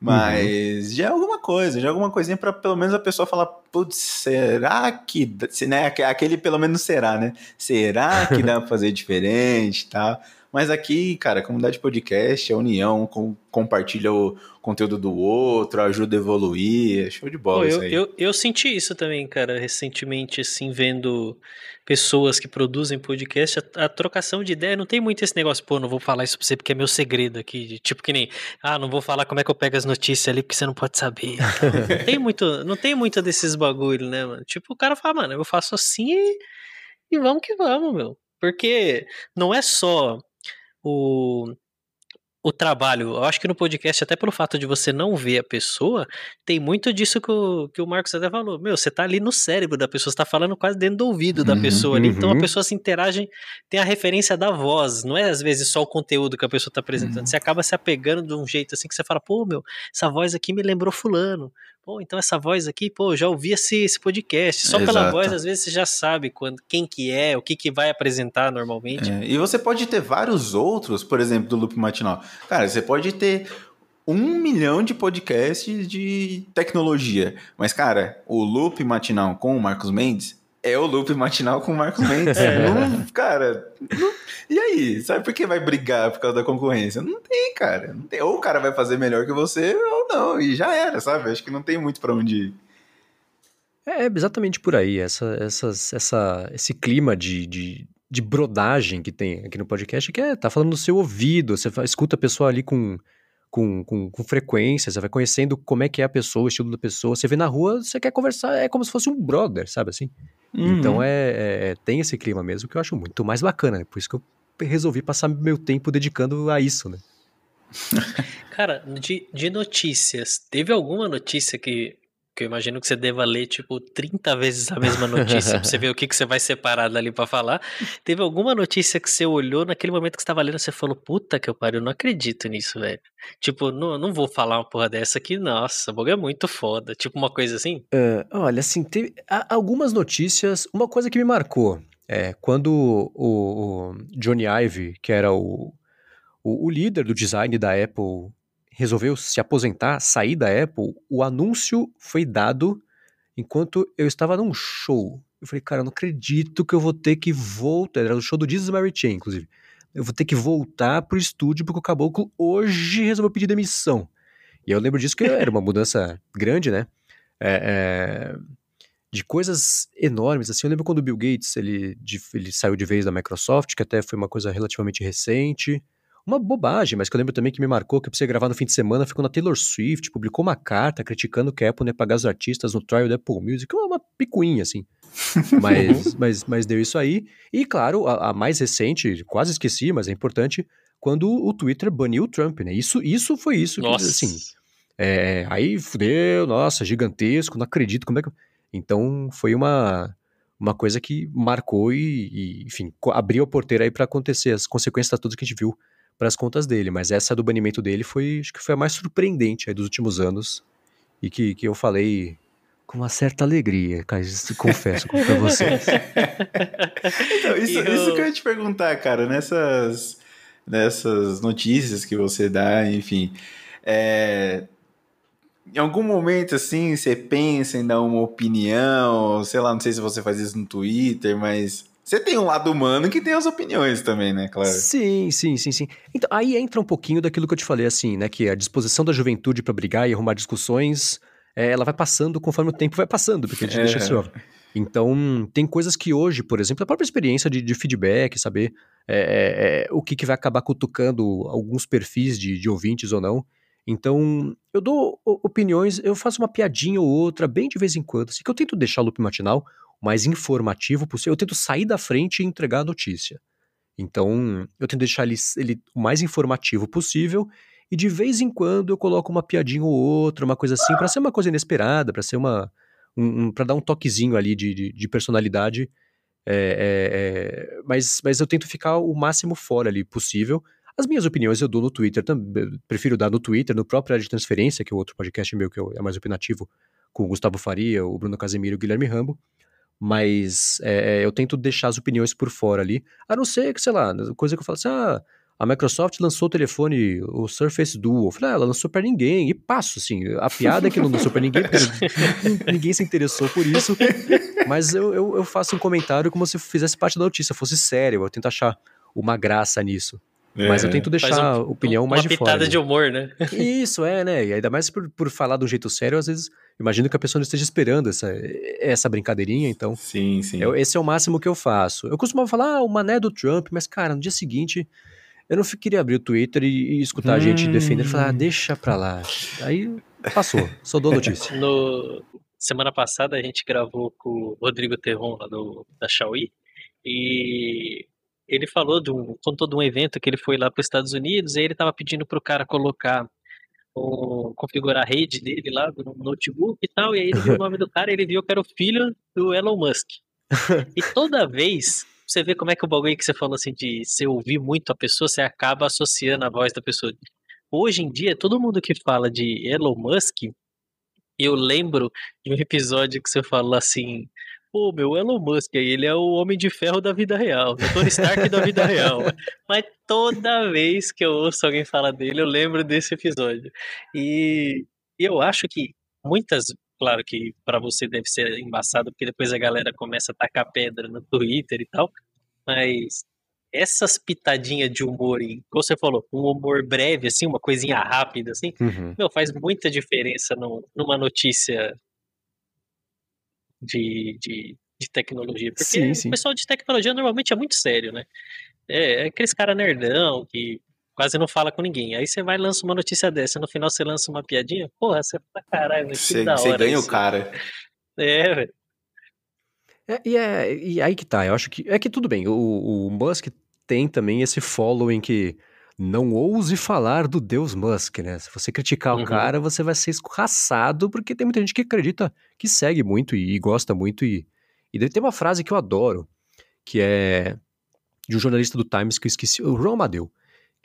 mas uhum. já é alguma coisa, já é alguma coisinha para pelo menos a pessoa falar, putz, será que, né, aquele pelo menos será, né? Será que dá pra fazer diferente e tal? Mas aqui, cara, comunidade podcast, a união, com, compartilha o conteúdo do outro, ajuda a evoluir, é show de bola Pô, eu, eu, eu, senti isso também, cara, recentemente, assim, vendo pessoas que produzem podcast, a, a, trocação de ideia, não tem muito esse negócio, pô, não vou falar isso pra você porque é meu segredo aqui, tipo que nem, ah, não vou falar como é que eu pego as notícias ali porque você não pode saber. <laughs> não tem muito, não tem muito desses bagulho, né, mano? Tipo, o cara fala, mano, eu faço assim e, e vamos que vamos, meu. Porque não é só o, o trabalho. Eu acho que no podcast, até pelo fato de você não ver a pessoa, tem muito disso que o, que o Marcos até falou. Meu, você tá ali no cérebro da pessoa, você tá falando quase dentro do ouvido da uhum, pessoa ali. Uhum. Então a uhum. pessoa se interage, tem a referência da voz, não é às vezes só o conteúdo que a pessoa tá apresentando. Uhum. Você acaba se apegando de um jeito assim que você fala, pô, meu, essa voz aqui me lembrou fulano pô, então essa voz aqui, pô, já ouvi esse, esse podcast. Só Exato. pela voz, às vezes, você já sabe quando, quem que é, o que que vai apresentar normalmente. É, e você pode ter vários outros, por exemplo, do Loop Matinal. Cara, você pode ter um milhão de podcasts de tecnologia. Mas, cara, o Loop Matinal com o Marcos Mendes é o loop matinal com o Marcos Mendes. É. Não, cara, não, e aí? Sabe por que vai brigar por causa da concorrência? Não tem, cara. Não tem. Ou o cara vai fazer melhor que você, ou não. E já era, sabe? Acho que não tem muito para onde ir. É exatamente por aí. Essa, essas, essa, esse clima de, de, de brodagem que tem aqui no podcast, que é tá falando no seu ouvido. Você escuta a pessoa ali com com, com, com, frequência, você vai conhecendo como é que é a pessoa, o estilo da pessoa. Você vê na rua, você quer conversar, é como se fosse um brother, sabe assim? Uhum. Então é, é, tem esse clima mesmo que eu acho muito mais bacana, né? Por isso que eu resolvi passar meu tempo dedicando a isso, né? <laughs> Cara, de, de notícias, teve alguma notícia que que eu imagino que você deva ler, tipo, 30 vezes a mesma notícia pra você ver o que, que você vai separar dali para falar. Teve alguma notícia que você olhou naquele momento que você tava lendo, você falou, puta que eu pariu, não acredito nisso, velho. Tipo, não, não vou falar uma porra dessa aqui, nossa, o é muito foda. Tipo, uma coisa assim? Uh, olha, assim, teve algumas notícias, uma coisa que me marcou, é, quando o, o Johnny Ive, que era o, o, o líder do design da Apple, resolveu se aposentar, sair da Apple, o anúncio foi dado enquanto eu estava num show. Eu falei, cara, eu não acredito que eu vou ter que voltar. Era o show do Jesus Mary Chain, inclusive. Eu vou ter que voltar pro estúdio porque o Caboclo hoje resolveu pedir demissão. E eu lembro disso que era uma mudança grande, né? É, é, de coisas enormes, assim. Eu lembro quando o Bill Gates, ele, de, ele saiu de vez da Microsoft, que até foi uma coisa relativamente recente uma bobagem, mas que eu lembro também que me marcou que eu precisei gravar no fim de semana, ficou na Taylor Swift, publicou uma carta criticando que a Apple não ia pagar os artistas no trial da Apple Music, uma picuinha, assim. <laughs> mas, mas, mas deu isso aí. E, claro, a, a, mais recente, quase esqueci, mas é importante, quando o Twitter baniu o Trump, né? Isso, isso foi isso. Nossa. Que, assim, é, aí fudeu, nossa, gigantesco, não acredito como é que... Então, foi uma uma coisa que marcou e, e enfim, abriu a porteira aí para acontecer as consequências de tudo que a gente viu para as contas dele. Mas essa do banimento dele foi, acho que foi a mais surpreendente aí dos últimos anos e que, que eu falei com uma certa alegria, confesso para <laughs> vocês. então, isso, eu... isso que eu ia te perguntar, cara, nessas, nessas notícias que você dá, enfim, é, em algum momento, assim, você pensa em dar uma opinião, sei lá, não sei se você faz isso no Twitter, mas você tem um lado humano que tem as opiniões também, né, claro? Sim, sim, sim, sim. Então, aí entra um pouquinho daquilo que eu te falei, assim, né, que a disposição da juventude para brigar e arrumar discussões, é, ela vai passando conforme o tempo vai passando, porque a gente é. deixa assim, ó. Então, tem coisas que hoje, por exemplo, a própria experiência de, de feedback, saber é, é, é, o que, que vai acabar cutucando alguns perfis de, de ouvintes ou não. Então, eu dou opiniões, eu faço uma piadinha ou outra, bem de vez em quando, assim, que eu tento deixar o loop matinal mais informativo possível. Eu tento sair da frente e entregar a notícia. Então, eu tento deixar ele, ele o mais informativo possível e de vez em quando eu coloco uma piadinha ou outra, uma coisa assim, para ser uma coisa inesperada, para ser uma. Um, um, para dar um toquezinho ali de, de, de personalidade. É, é, é, mas, mas eu tento ficar o máximo fora ali possível. As minhas opiniões eu dou no Twitter, também, prefiro dar no Twitter, no próprio Área de Transferência, que é o outro podcast meu que é mais opinativo, com o Gustavo Faria, o Bruno Casemiro e o Guilherme Rambo. Mas é, eu tento deixar as opiniões por fora ali, a não ser que, sei lá, coisa que eu falo assim, ah, a Microsoft lançou o telefone, o Surface Duo. Eu falei, ah, ela lançou para ninguém. E passo, assim. A piada é que não lançou para ninguém, porque <laughs> ninguém se interessou por isso. Mas eu, eu, eu, faço um comentário como se fizesse parte da notícia, fosse sério. Eu tento achar uma graça nisso. É. Mas eu tento deixar um, a opinião um, mais de fora. Uma pitada de humor, né? <laughs> Isso, é, né? E ainda mais por, por falar de um jeito sério, às vezes imagino que a pessoa não esteja esperando essa, essa brincadeirinha, então. Sim, sim. Eu, esse é o máximo que eu faço. Eu costumava falar, ah, o mané do Trump, mas, cara, no dia seguinte eu não queria abrir o Twitter e, e escutar hum. a gente defender e falar, ah, deixa pra lá. Aí passou, só dou notícia. No, semana passada a gente gravou com o Rodrigo Terron lá do, da Xiaomi e ele falou de um, contou de um evento que ele foi lá para os Estados Unidos e ele estava pedindo para o cara colocar o, configurar a rede dele lá no notebook e tal, e aí ele viu o nome do cara e ele viu que era o filho do Elon Musk. E <laughs> toda vez você vê como é que o bagulho que você falou assim de você ouvir muito a pessoa, você acaba associando a voz da pessoa. Hoje em dia, todo mundo que fala de Elon Musk, eu lembro de um episódio que você falou assim, pô, meu Elon Musk, ele é o Homem de Ferro da vida real, o Tony Stark da vida real. <laughs> Mas toda vez que eu ouço alguém falar dele, eu lembro desse episódio. E eu acho que muitas Claro que para você deve ser embaçado, porque depois a galera começa a tacar pedra no Twitter e tal. Mas essas pitadinhas de humor, como você falou, um humor breve, assim, uma coisinha rápida, assim, uhum. meu, faz muita diferença no, numa notícia de, de, de tecnologia. Porque sim, sim. o pessoal de tecnologia normalmente é muito sério, né? É, é aqueles cara nerdão que quase não fala com ninguém. Aí você vai e lança uma notícia dessa, no final você lança uma piadinha, porra, você tá caralho, você, da hora. Você ganha isso. o cara. É, velho. É, e, é, e aí que tá, eu acho que. É que tudo bem, o, o Musk tem também esse following que não ouse falar do Deus Musk, né? Se você criticar uhum. o cara, você vai ser escorraçado, porque tem muita gente que acredita, que segue muito e, e gosta muito. E, e tem uma frase que eu adoro, que é de um jornalista do Times que eu esqueci, o Ron Amadeu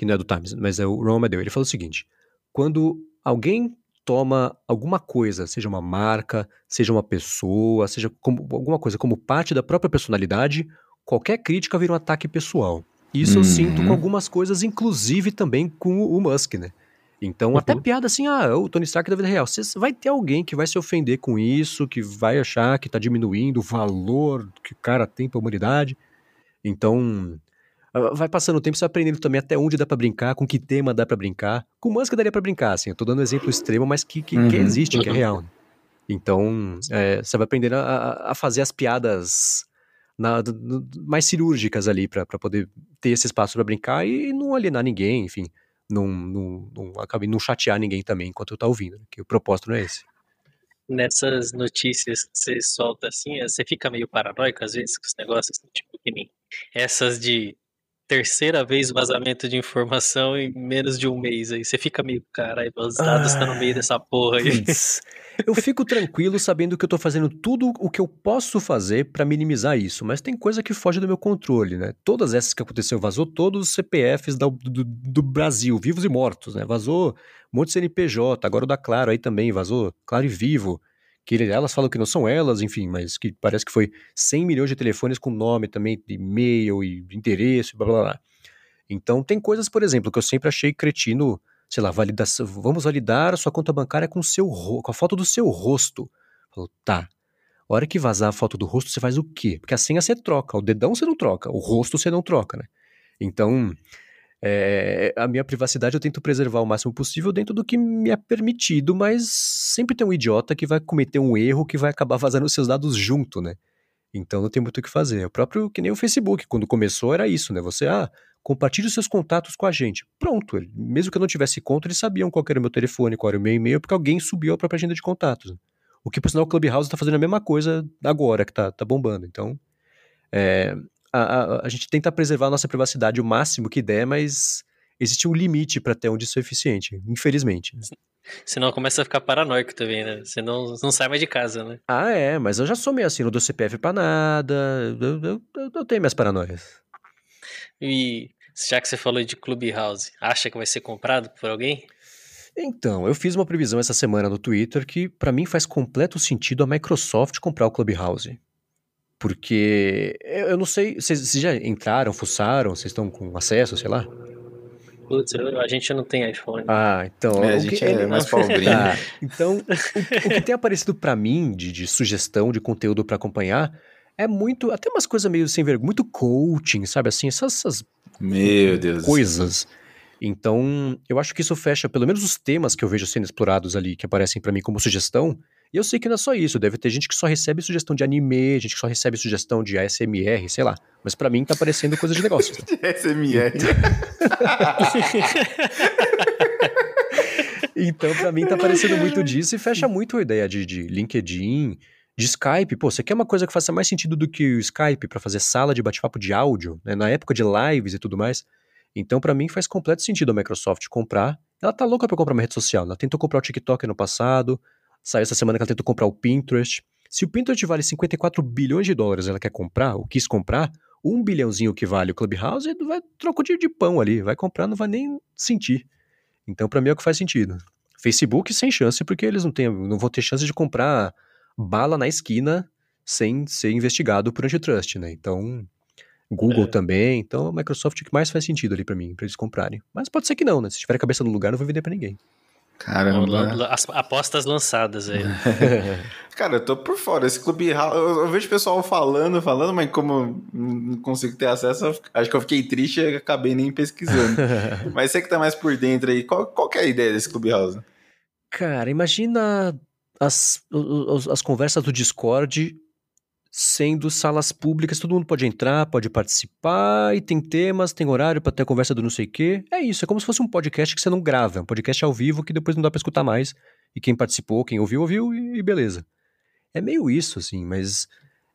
que não é do Times, mas é o Ron Amadeu, ele falou o seguinte: quando alguém toma alguma coisa, seja uma marca, seja uma pessoa, seja como, alguma coisa como parte da própria personalidade, qualquer crítica vira um ataque pessoal. Isso uhum. eu sinto com uhum. algumas coisas, inclusive também com o Musk, né? Então, uhum. até piada assim, ah, o Tony Stark da vida real. Você vai ter alguém que vai se ofender com isso, que vai achar que tá diminuindo o valor que o cara tem pra humanidade. Então, vai passando o tempo, você vai aprendendo também até onde dá para brincar, com que tema dá para brincar. Com música daria para brincar, assim. Eu tô dando um exemplo extremo, mas que, que, uhum. que existe, que é real. Né? Então, é, você vai aprendendo a, a fazer as piadas na, mais cirúrgicas ali para poder ter esse espaço para brincar e não alienar ninguém, enfim. Não, não, não, não chatear ninguém também enquanto eu tá ouvindo, né? que o propósito não é esse. Nessas notícias que você solta assim, você fica meio paranoico às vezes com os negócios, tipo que nem essas de terceira vez vazamento de informação em menos de um mês aí. Você fica meio, caralho, os dados estão tá no meio dessa porra aí. Eu fico tranquilo sabendo que eu tô fazendo tudo o que eu posso fazer para minimizar isso, mas tem coisa que foge do meu controle, né? Todas essas que aconteceu, vazou todos os CPFs do, do, do Brasil, vivos e mortos, né? Vazou um monte de CNPJ, agora o da Claro aí também, vazou Claro e Vivo que elas falam que não são elas, enfim, mas que parece que foi 100 milhões de telefones com nome também, de e-mail e endereço, blá blá blá. Então tem coisas, por exemplo, que eu sempre achei cretino, sei lá, validação, vamos validar a sua conta bancária com, seu, com a foto do seu rosto. Falou, tá. A hora que vazar a foto do rosto, você faz o quê? Porque a senha você troca, o dedão você não troca, o rosto você não troca, né? Então, é, a minha privacidade eu tento preservar o máximo possível dentro do que me é permitido, mas sempre tem um idiota que vai cometer um erro que vai acabar <laughs> vazando seus dados junto, né? Então não tem muito o que fazer. O próprio, que nem o Facebook, quando começou era isso, né? Você, ah, compartilhe os seus contatos com a gente. Pronto, mesmo que eu não tivesse conta, eles sabiam qual era o meu telefone, qual era o meu e-mail, porque alguém subiu a própria agenda de contatos. O que, por sinal, o Clubhouse está fazendo a mesma coisa agora, que tá, tá bombando. Então, é, a, a, a, gente tenta preservar a nossa privacidade o máximo que der, mas existe um limite para até onde isso é eficiente, infelizmente. Senão começa a ficar paranoico também, né? Você não, não sai mais de casa, né? Ah, é, mas eu já sou meio assim, não dou CPF pra nada, eu, eu, eu, eu tenho minhas paranoias. E já que você falou de Clubhouse, acha que vai ser comprado por alguém? Então, eu fiz uma previsão essa semana no Twitter que para mim faz completo sentido a Microsoft comprar o Clubhouse. Porque eu não sei, vocês já entraram, fuçaram, vocês estão com acesso, sei lá? Putz, a gente não tem iPhone. Ah, então. É, a gente é mais <laughs> pobrinho. Tá. Então, o, o, que tem aparecido para mim de, de, sugestão de conteúdo para acompanhar é muito, até umas coisas meio sem vergonha, muito coaching, sabe assim, essas, essas Meu Deus coisas. Então, eu acho que isso fecha pelo menos os temas que eu vejo sendo explorados ali, que aparecem para mim como sugestão, e eu sei que não é só isso, deve ter gente que só recebe sugestão de anime, gente que só recebe sugestão de ASMR, sei lá. Mas para mim tá aparecendo coisa de negócio. <laughs> ASMR. <laughs> então, para mim tá aparecendo muito disso e fecha muito a ideia de, de LinkedIn, de Skype. Pô, você quer uma coisa que faça mais sentido do que o Skype para fazer sala de bate-papo de áudio, né? Na época de lives e tudo mais. Então, para mim, faz completo sentido a Microsoft comprar. Ela tá louca pra comprar uma rede social. Ela tentou comprar o TikTok no passado, Saiu essa semana que ela tentou comprar o Pinterest. Se o Pinterest vale 54 bilhões de dólares, ela quer comprar, ou quis comprar, um bilhãozinho que vale o Clubhouse, vai trocar de pão ali, vai comprar, não vai nem sentir. Então, para mim é o que faz sentido. Facebook sem chance, porque eles não, têm, não vão ter chance de comprar bala na esquina sem ser investigado por antitrust, né? Então, Google é. também. Então, a Microsoft é o que mais faz sentido ali para mim, para eles comprarem. Mas pode ser que não, né? Se tiver a cabeça no lugar, não vou vender para ninguém. Caramba. As apostas lançadas aí. <laughs> Cara, eu tô por fora. Esse clube. Eu, eu vejo pessoal falando, falando, mas como não consigo ter acesso, acho que eu fiquei triste e acabei nem pesquisando. <laughs> mas você que tá mais por dentro aí, qual, qual é a ideia desse Clubhouse? Cara, imagina as, as conversas do Discord sendo salas públicas, todo mundo pode entrar, pode participar, e tem temas, tem horário para ter conversa do não sei o quê. É isso, é como se fosse um podcast que você não grava, é um podcast ao vivo que depois não dá para escutar mais, e quem participou, quem ouviu, ouviu, e, beleza. É meio isso, assim, mas...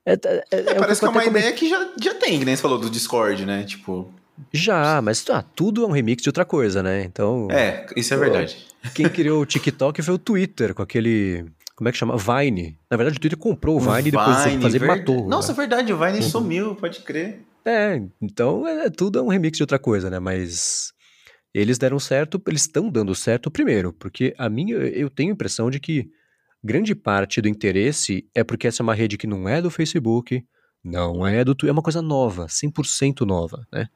É, é, é, é parece que é uma ideia que já, já tem, que nem você falou do Discord, né? Tipo... Já, mas ah, tudo é um remix de outra coisa, né? Então... É, isso é verdade. Quem criou o TikTok foi o Twitter, com aquele como é que chama? Vine. Na verdade, o Twitter comprou o Vine, Vine e depois de fazer ver... matou. Né? Nossa, é verdade, o Vine uhum. sumiu, pode crer. É, então é, tudo é um remix de outra coisa, né? Mas eles deram certo, eles estão dando certo primeiro, porque a minha, eu tenho a impressão de que grande parte do interesse é porque essa é uma rede que não é do Facebook, não é do Twitter, é uma coisa nova, 100% nova, né?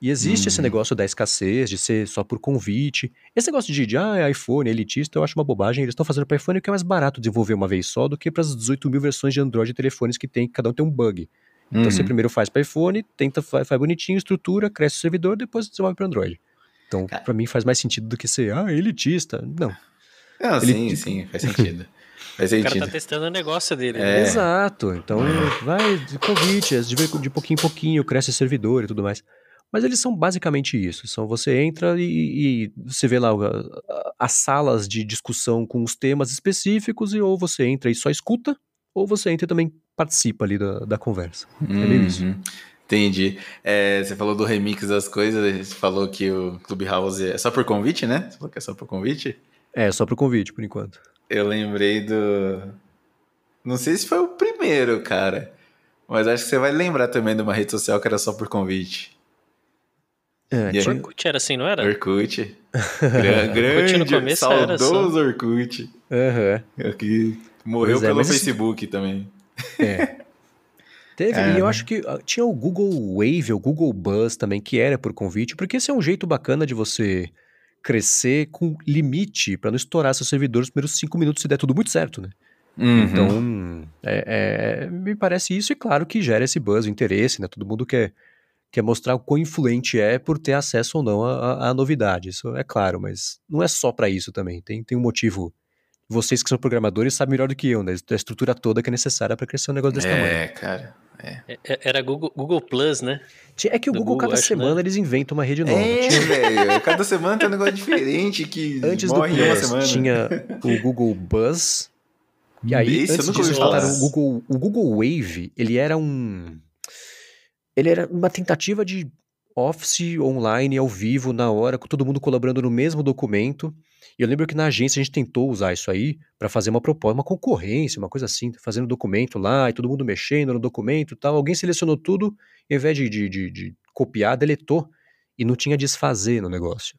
E existe hum. esse negócio da escassez, de ser só por convite. Esse negócio de, de ah, é iPhone, é elitista, eu acho uma bobagem. Eles estão fazendo para iPhone que é mais barato desenvolver uma vez só do que para as 18 mil versões de Android e telefones que tem, cada um tem um bug. Então uhum. você primeiro faz para iPhone, tenta, faz, faz, bonitinho, estrutura, cresce o servidor, depois desenvolve para Android. Então, para mim faz mais sentido do que ser, ah, elitista. Não. Ah, sim, <laughs> sim, faz sentido. Faz sentido. O cara tá testando o negócio dele. É. Né? Exato. Então, vai de convite, de, de pouquinho em pouquinho, cresce o servidor e tudo mais. Mas eles são basicamente isso. São você entra e, e você vê lá as salas de discussão com os temas específicos e ou você entra e só escuta, ou você entra e também participa ali da, da conversa. Uhum. É meio isso. Entendi. É, você falou do remix das coisas, você falou que o Clubhouse é só por convite, né? Você falou que é só por convite? É, só por convite, por enquanto. Eu lembrei do. Não sei se foi o primeiro, cara. Mas acho que você vai lembrar também de uma rede social que era só por convite. É, Orkut era assim, não era? Orkut. <laughs> grande, no começo saudoso era Orkut. Uhum. Que morreu é, pelo Facebook esse... também. É. Teve, é, e eu né? acho que ah, tinha o Google Wave, o Google Buzz também, que era por convite, porque esse é um jeito bacana de você crescer com limite para não estourar seu servidor nos primeiros cinco minutos se der tudo muito certo, né? Uhum. Então, é, é, me parece isso, e claro que gera esse buzz, o interesse, né? Todo mundo quer que é mostrar o quão influente é por ter acesso ou não à, novidade. Isso é claro, mas não é só para isso também. Tem, tem um motivo. Vocês que são programadores sabem melhor do que eu, né? Da estrutura toda que é necessária para crescer um negócio desse é, tamanho. É, cara. É. Era Google, Google Plus, né? É que o Google, Google, cada acho, semana né? eles inventam uma rede nova. É, velho. Cada semana tem um negócio diferente que Antes do Plus tinha o Google Buzz. E aí, Esse antes disso, o Google, o Google Wave, ele era um ele era uma tentativa de Office online, ao vivo, na hora, com todo mundo colaborando no mesmo documento. E eu lembro que na agência a gente tentou usar isso aí para fazer uma proposta, uma concorrência, uma coisa assim, fazendo documento lá e todo mundo mexendo no documento e tal. Alguém selecionou tudo, e ao invés de, de, de, de copiar, deletou e não tinha desfazer no negócio.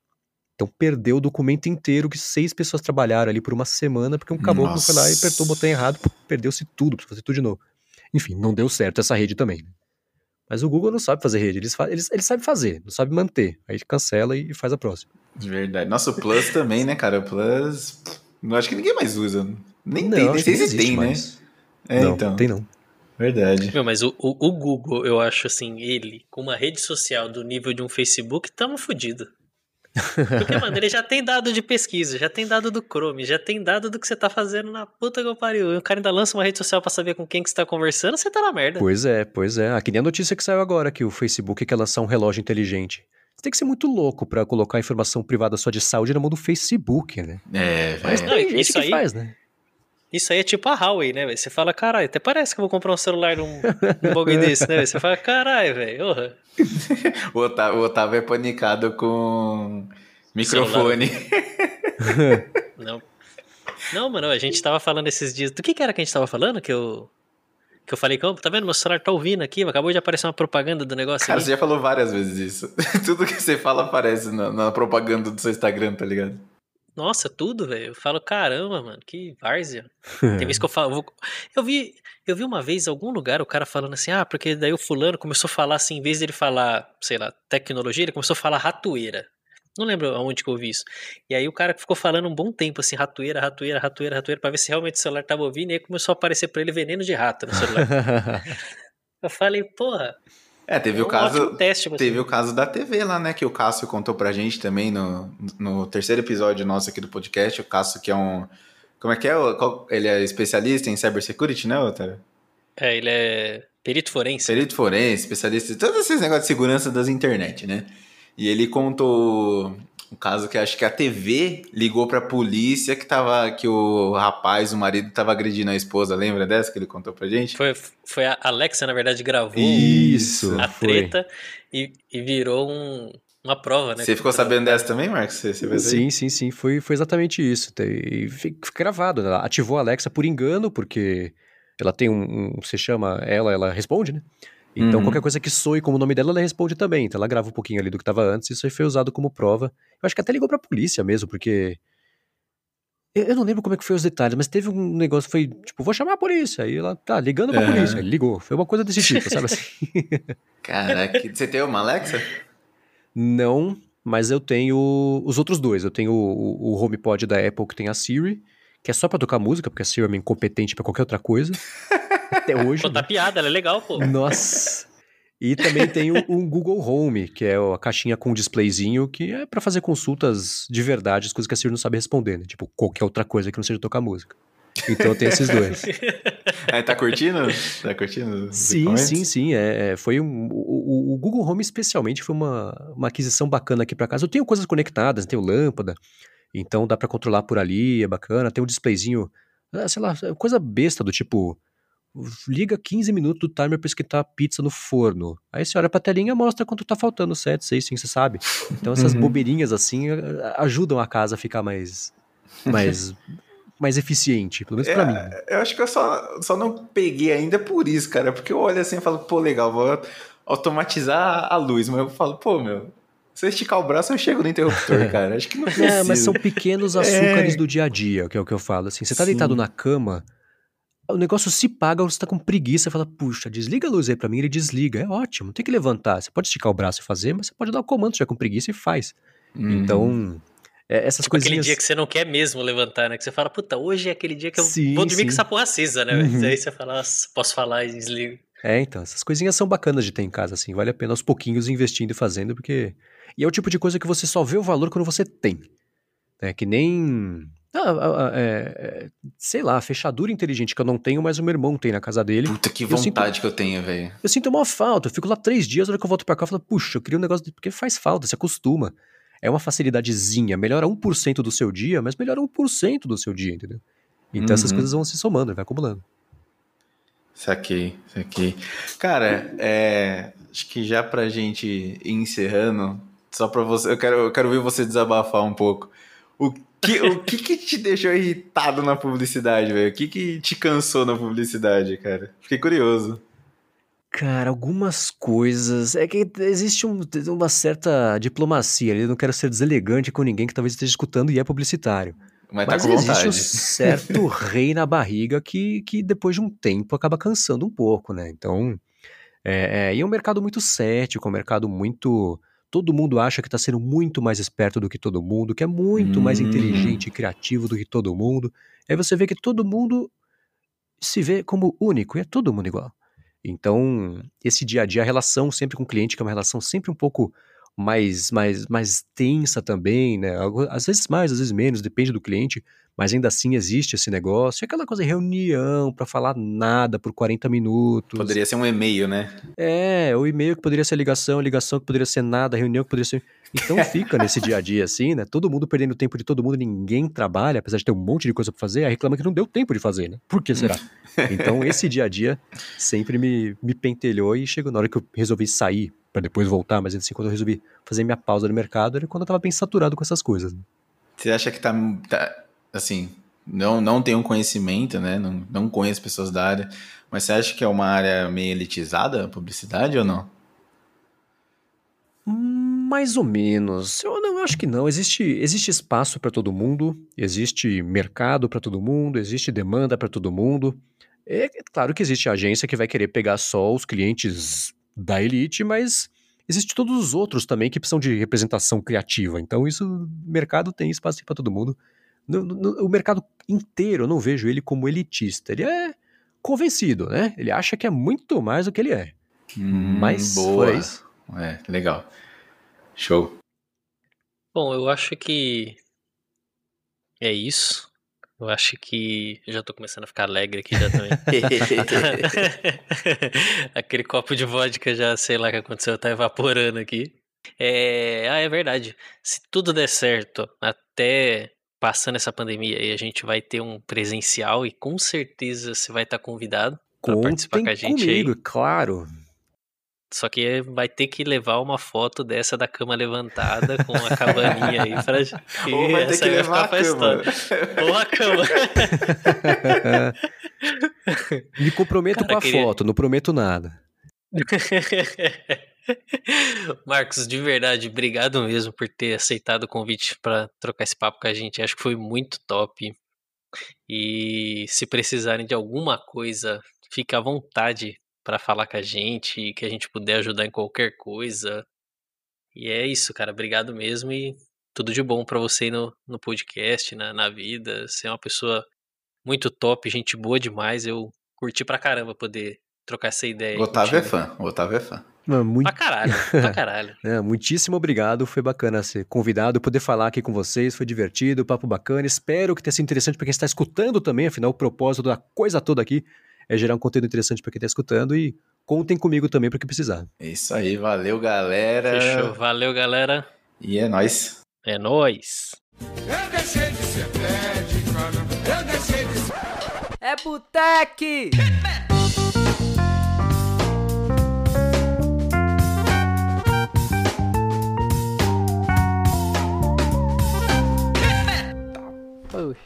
Então perdeu o documento inteiro que seis pessoas trabalharam ali por uma semana, porque um caboclo Nossa. foi lá e apertou o botão errado, perdeu-se tudo, precisa fazer tudo de novo. Enfim, não deu certo essa rede também. Mas o Google não sabe fazer rede, eles, eles, eles sabe fazer, não sabe manter. Aí cancela e faz a próxima. De verdade. Nossa, o Plus também, né, cara? O Plus. Não acho que ninguém mais usa. Nem não, tem, nem sei se tem, né? mais. né? É, não, então. Tem não. Verdade. Meu, mas o, o, o, Google, eu acho assim, ele, com uma rede social do nível de um Facebook, tamo fodido. Porque, mano, <laughs> ele já tem dado de pesquisa, já tem dado do Chrome, já tem dado do que você tá fazendo na puta que eu pariu. E o cara ainda lança uma rede social para saber com quem que você tá conversando, você tá na merda. Pois é, pois é. Aqui nem a notícia que saiu agora, que o Facebook quer lançar um relógio inteligente. Você tem que ser muito louco para colocar informação privada sua de saúde na mão do Facebook, né? É, Mas não, isso aí, faz, né? Isso aí é tipo a Huawei, né? Você fala, caralho, até parece que eu vou comprar um celular num, num bagulho <laughs> desse, né? Você fala, caralho, velho, <laughs> o, Otávio, o Otávio é panicado com microfone. <laughs> Não. Não, mano, a gente tava falando esses dias. Do que, que era que a gente tava falando? Que eu. Que eu falei, tá vendo? Meu celular tá ouvindo aqui, acabou de aparecer uma propaganda do negócio. Cara, você já falou várias vezes isso. Tudo que você fala aparece na, na propaganda do seu Instagram, tá ligado? Nossa, tudo, velho. Eu falo, caramba, mano, que várzea. Tem vezes que <laughs> eu falo. Eu vi, eu vi uma vez em algum lugar o cara falando assim, ah, porque daí o fulano começou a falar assim, em vez dele falar, sei lá, tecnologia, ele começou a falar ratoeira. Não lembro aonde que eu vi isso. E aí o cara ficou falando um bom tempo assim, ratoeira, ratoeira, ratoeira, ratoeira, pra ver se realmente o celular tava ouvindo, e aí começou a aparecer pra ele veneno de rato no celular. <laughs> eu falei, porra, é, teve é um o caso. Teste, teve o caso da TV lá, né? Que o Cássio contou pra gente também no, no terceiro episódio nosso aqui do podcast. O Cássio, que é um. Como é que é? Ele é especialista em cybersecurity, né, Otávio? É, ele é perito forense. Perito forense, especialista em todos esses negócios de segurança das internet, né? E ele contou um caso que acho que a TV ligou pra polícia que tava que o rapaz, o marido, tava agredindo a esposa. Lembra dessa que ele contou pra gente? Foi, foi a Alexa, na verdade, gravou Isso, a treta e, e, virou um, uma prova, né? Você ficou sabendo dessa também, Marcos? Você, você sim, sim, sim. Foi, foi exatamente isso. E foi gravado. Né? Ela ativou a Alexa por engano, porque ela tem um, um. Você chama ela, ela responde, né? Então, uhum. qualquer coisa que soe como o nome dela, ela responde também. Então, ela grava um pouquinho ali do que estava antes, e isso aí foi usado como prova. Eu acho que até ligou pra polícia mesmo, porque. Eu não lembro como é que foi os detalhes, mas teve um negócio, foi tipo, vou chamar a polícia. Aí ela tá ligando pra polícia. Ele ligou. Foi uma coisa desse tipo, sabe assim? <laughs> Caraca, você tem uma Alexa? Não, mas eu tenho os outros dois. Eu tenho o, o HomePod da Apple, que tem a Siri, que é só pra tocar música, porque a Siri é meio incompetente pra qualquer outra coisa. <laughs> Até hoje. Contar né? piada, ela é legal, pô. Nossa. E também tem o, o, Google Home, que é a caixinha com um displayzinho que é para fazer consultas de verdade, as coisas que a Siri não sabe responder, né? Tipo, qualquer outra coisa que não seja tocar música. Então tem esses dois. Aí <laughs> tá curtindo? Tá curtindo? Sim, sim, sim. É, é, foi um, o, o, Google Home especialmente foi uma, uma aquisição bacana aqui para casa. Eu tenho coisas conectadas, tenho lâmpada, então dá para controlar por ali, é bacana. Tem um displayzinho, ah, sei lá, coisa besta do tipo liga 15 minutos do timer para esquentar a pizza no forno. Aí você olha pra telinha e mostra quanto tá faltando, 7, 6, 5, você sabe. Então essas uhum. bobeirinhas assim ajudam a casa a ficar mais mais <laughs> mais eficiente, pelo menos é, pra mim. Eu acho que eu só, só não peguei ainda por isso, cara, porque eu olho assim e falo, pô, legal, vou automatizar a luz, mas eu falo, pô, meu, se eu esticar o braço, eu chego no interruptor, <laughs> cara. Acho que não precisa. É, mas são pequenos açúcares é. do dia a dia, que é o que eu falo. Assim, você tá Sim. deitado na cama, o negócio se paga, você tá com preguiça, fala, puxa, desliga a luz aí pra mim, ele desliga. É ótimo, tem que levantar. Você pode esticar o braço e fazer, mas você pode dar o comando, já com preguiça e faz. Uhum. Então, é, essas tipo coisinhas... aquele dia que você não quer mesmo levantar, né? Que você fala, puta, hoje é aquele dia que eu sim, vou dormir sim. com essa porra acesa, né? Uhum. Aí você fala, posso falar e desliga. É, então, essas coisinhas são bacanas de ter em casa, assim. Vale a pena aos pouquinhos investindo e fazendo, porque... E é o tipo de coisa que você só vê o valor quando você tem. É que nem ah, ah, ah, é, é, sei lá, fechadura inteligente que eu não tenho, mas o meu irmão tem na casa dele. Puta, que vontade sinto, que eu tenho, velho. Eu sinto uma falta, eu fico lá três dias, a hora que eu volto pra cá, eu falo, puxa, eu queria um negócio, porque faz falta, se acostuma. É uma facilidadezinha, melhora 1% do seu dia, mas melhora 1% do seu dia, entendeu? Então uhum. essas coisas vão se somando, vai acumulando. Saquei, saquei. Cara, é, acho que já pra gente ir encerrando, só pra você, eu quero, eu quero ver você desabafar um pouco. O que, o que, que te deixou irritado na publicidade, velho? O que, que te cansou na publicidade, cara? Fiquei curioso. Cara, algumas coisas. É que existe um, uma certa diplomacia ali. Eu não quero ser deselegante com ninguém que talvez esteja escutando e é publicitário. Mas, tá Mas existe um certo rei na barriga que, que depois de um tempo acaba cansando um pouco, né? Então. É, é, e é um mercado muito cético, um mercado muito. Todo mundo acha que está sendo muito mais esperto do que todo mundo, que é muito hum. mais inteligente e criativo do que todo mundo. Aí você vê que todo mundo se vê como único, e é todo mundo igual. Então, esse dia a dia, a relação sempre com o cliente, que é uma relação sempre um pouco mais, mais, mais tensa também, né? Às vezes mais, às vezes menos, depende do cliente, mas ainda assim existe esse negócio. É aquela coisa, reunião para falar nada por 40 minutos. Poderia ser um e-mail, né? É, o e-mail que poderia ser ligação, ligação que poderia ser nada, reunião que poderia ser. Então <laughs> fica nesse dia a dia assim, né? Todo mundo perdendo tempo de todo mundo, ninguém trabalha, apesar de ter um monte de coisa para fazer, aí reclama que não deu tempo de fazer, né? Por que será? <laughs> então esse dia a dia sempre me, me pentelhou e chegou na hora que eu resolvi sair para depois voltar, mas assim, quando eu resolvi fazer minha pausa no mercado, era quando eu tava bem saturado com essas coisas. Né? Você acha que tá, tá assim, não, não tenho conhecimento, né? Não, não conheço pessoas da área, mas você acha que é uma área meio elitizada, a publicidade ou não? Mais ou menos. Eu não eu acho que não. Existe, existe espaço para todo mundo, existe mercado para todo mundo, existe demanda para todo mundo. É, é claro que existe agência que vai querer pegar só os clientes da elite, mas existe todos os outros também que precisam de representação criativa. Então isso, mercado tem espaço para todo mundo. No, no, o mercado inteiro, eu não vejo ele como elitista. Ele é convencido, né? Ele acha que é muito mais do que ele é. Hum, mas boa. Isso. É, legal. Show. Bom, eu acho que é isso. Eu acho que. Eu já tô começando a ficar alegre aqui já também. <laughs> Aquele copo de vodka já, sei lá o que aconteceu, tá evaporando aqui. É... Ah, é verdade. Se tudo der certo, até passando essa pandemia aí, a gente vai ter um presencial e com certeza você vai estar convidado para participar com a gente comigo, aí. claro. Só que vai ter que levar uma foto dessa da cama levantada com a cabaninha aí pra. <laughs> Ou vai ter que levar a cama. Ou a cama. <laughs> Me comprometo Cara, com a queria... foto, não prometo nada. <laughs> <laughs> Marcos, de verdade, obrigado mesmo por ter aceitado o convite para trocar esse papo com a gente. Acho que foi muito top. E se precisarem de alguma coisa, fique à vontade para falar com a gente, que a gente puder ajudar em qualquer coisa. E é isso, cara. Obrigado mesmo e tudo de bom para você no, no podcast, na, na vida. Você é uma pessoa muito top, gente boa demais. Eu curti pra caramba poder trocar essa ideia. O Otávio é fã. O Otávio é fã. muito... Pra caralho, pra <laughs> caralho. é, muitíssimo obrigado, foi bacana ser convidado, poder falar aqui com vocês, foi divertido, papo bacana. Espero que tenha sido interessante para quem está escutando também, afinal, o propósito da coisa toda aqui é gerar um conteúdo interessante para quem está escutando e contem comigo também para que precisar. É isso aí, valeu galera. Fechou, valeu galera. E é nóis. É nóis. Eu deixei de ser eu deixei de ser... É Botec!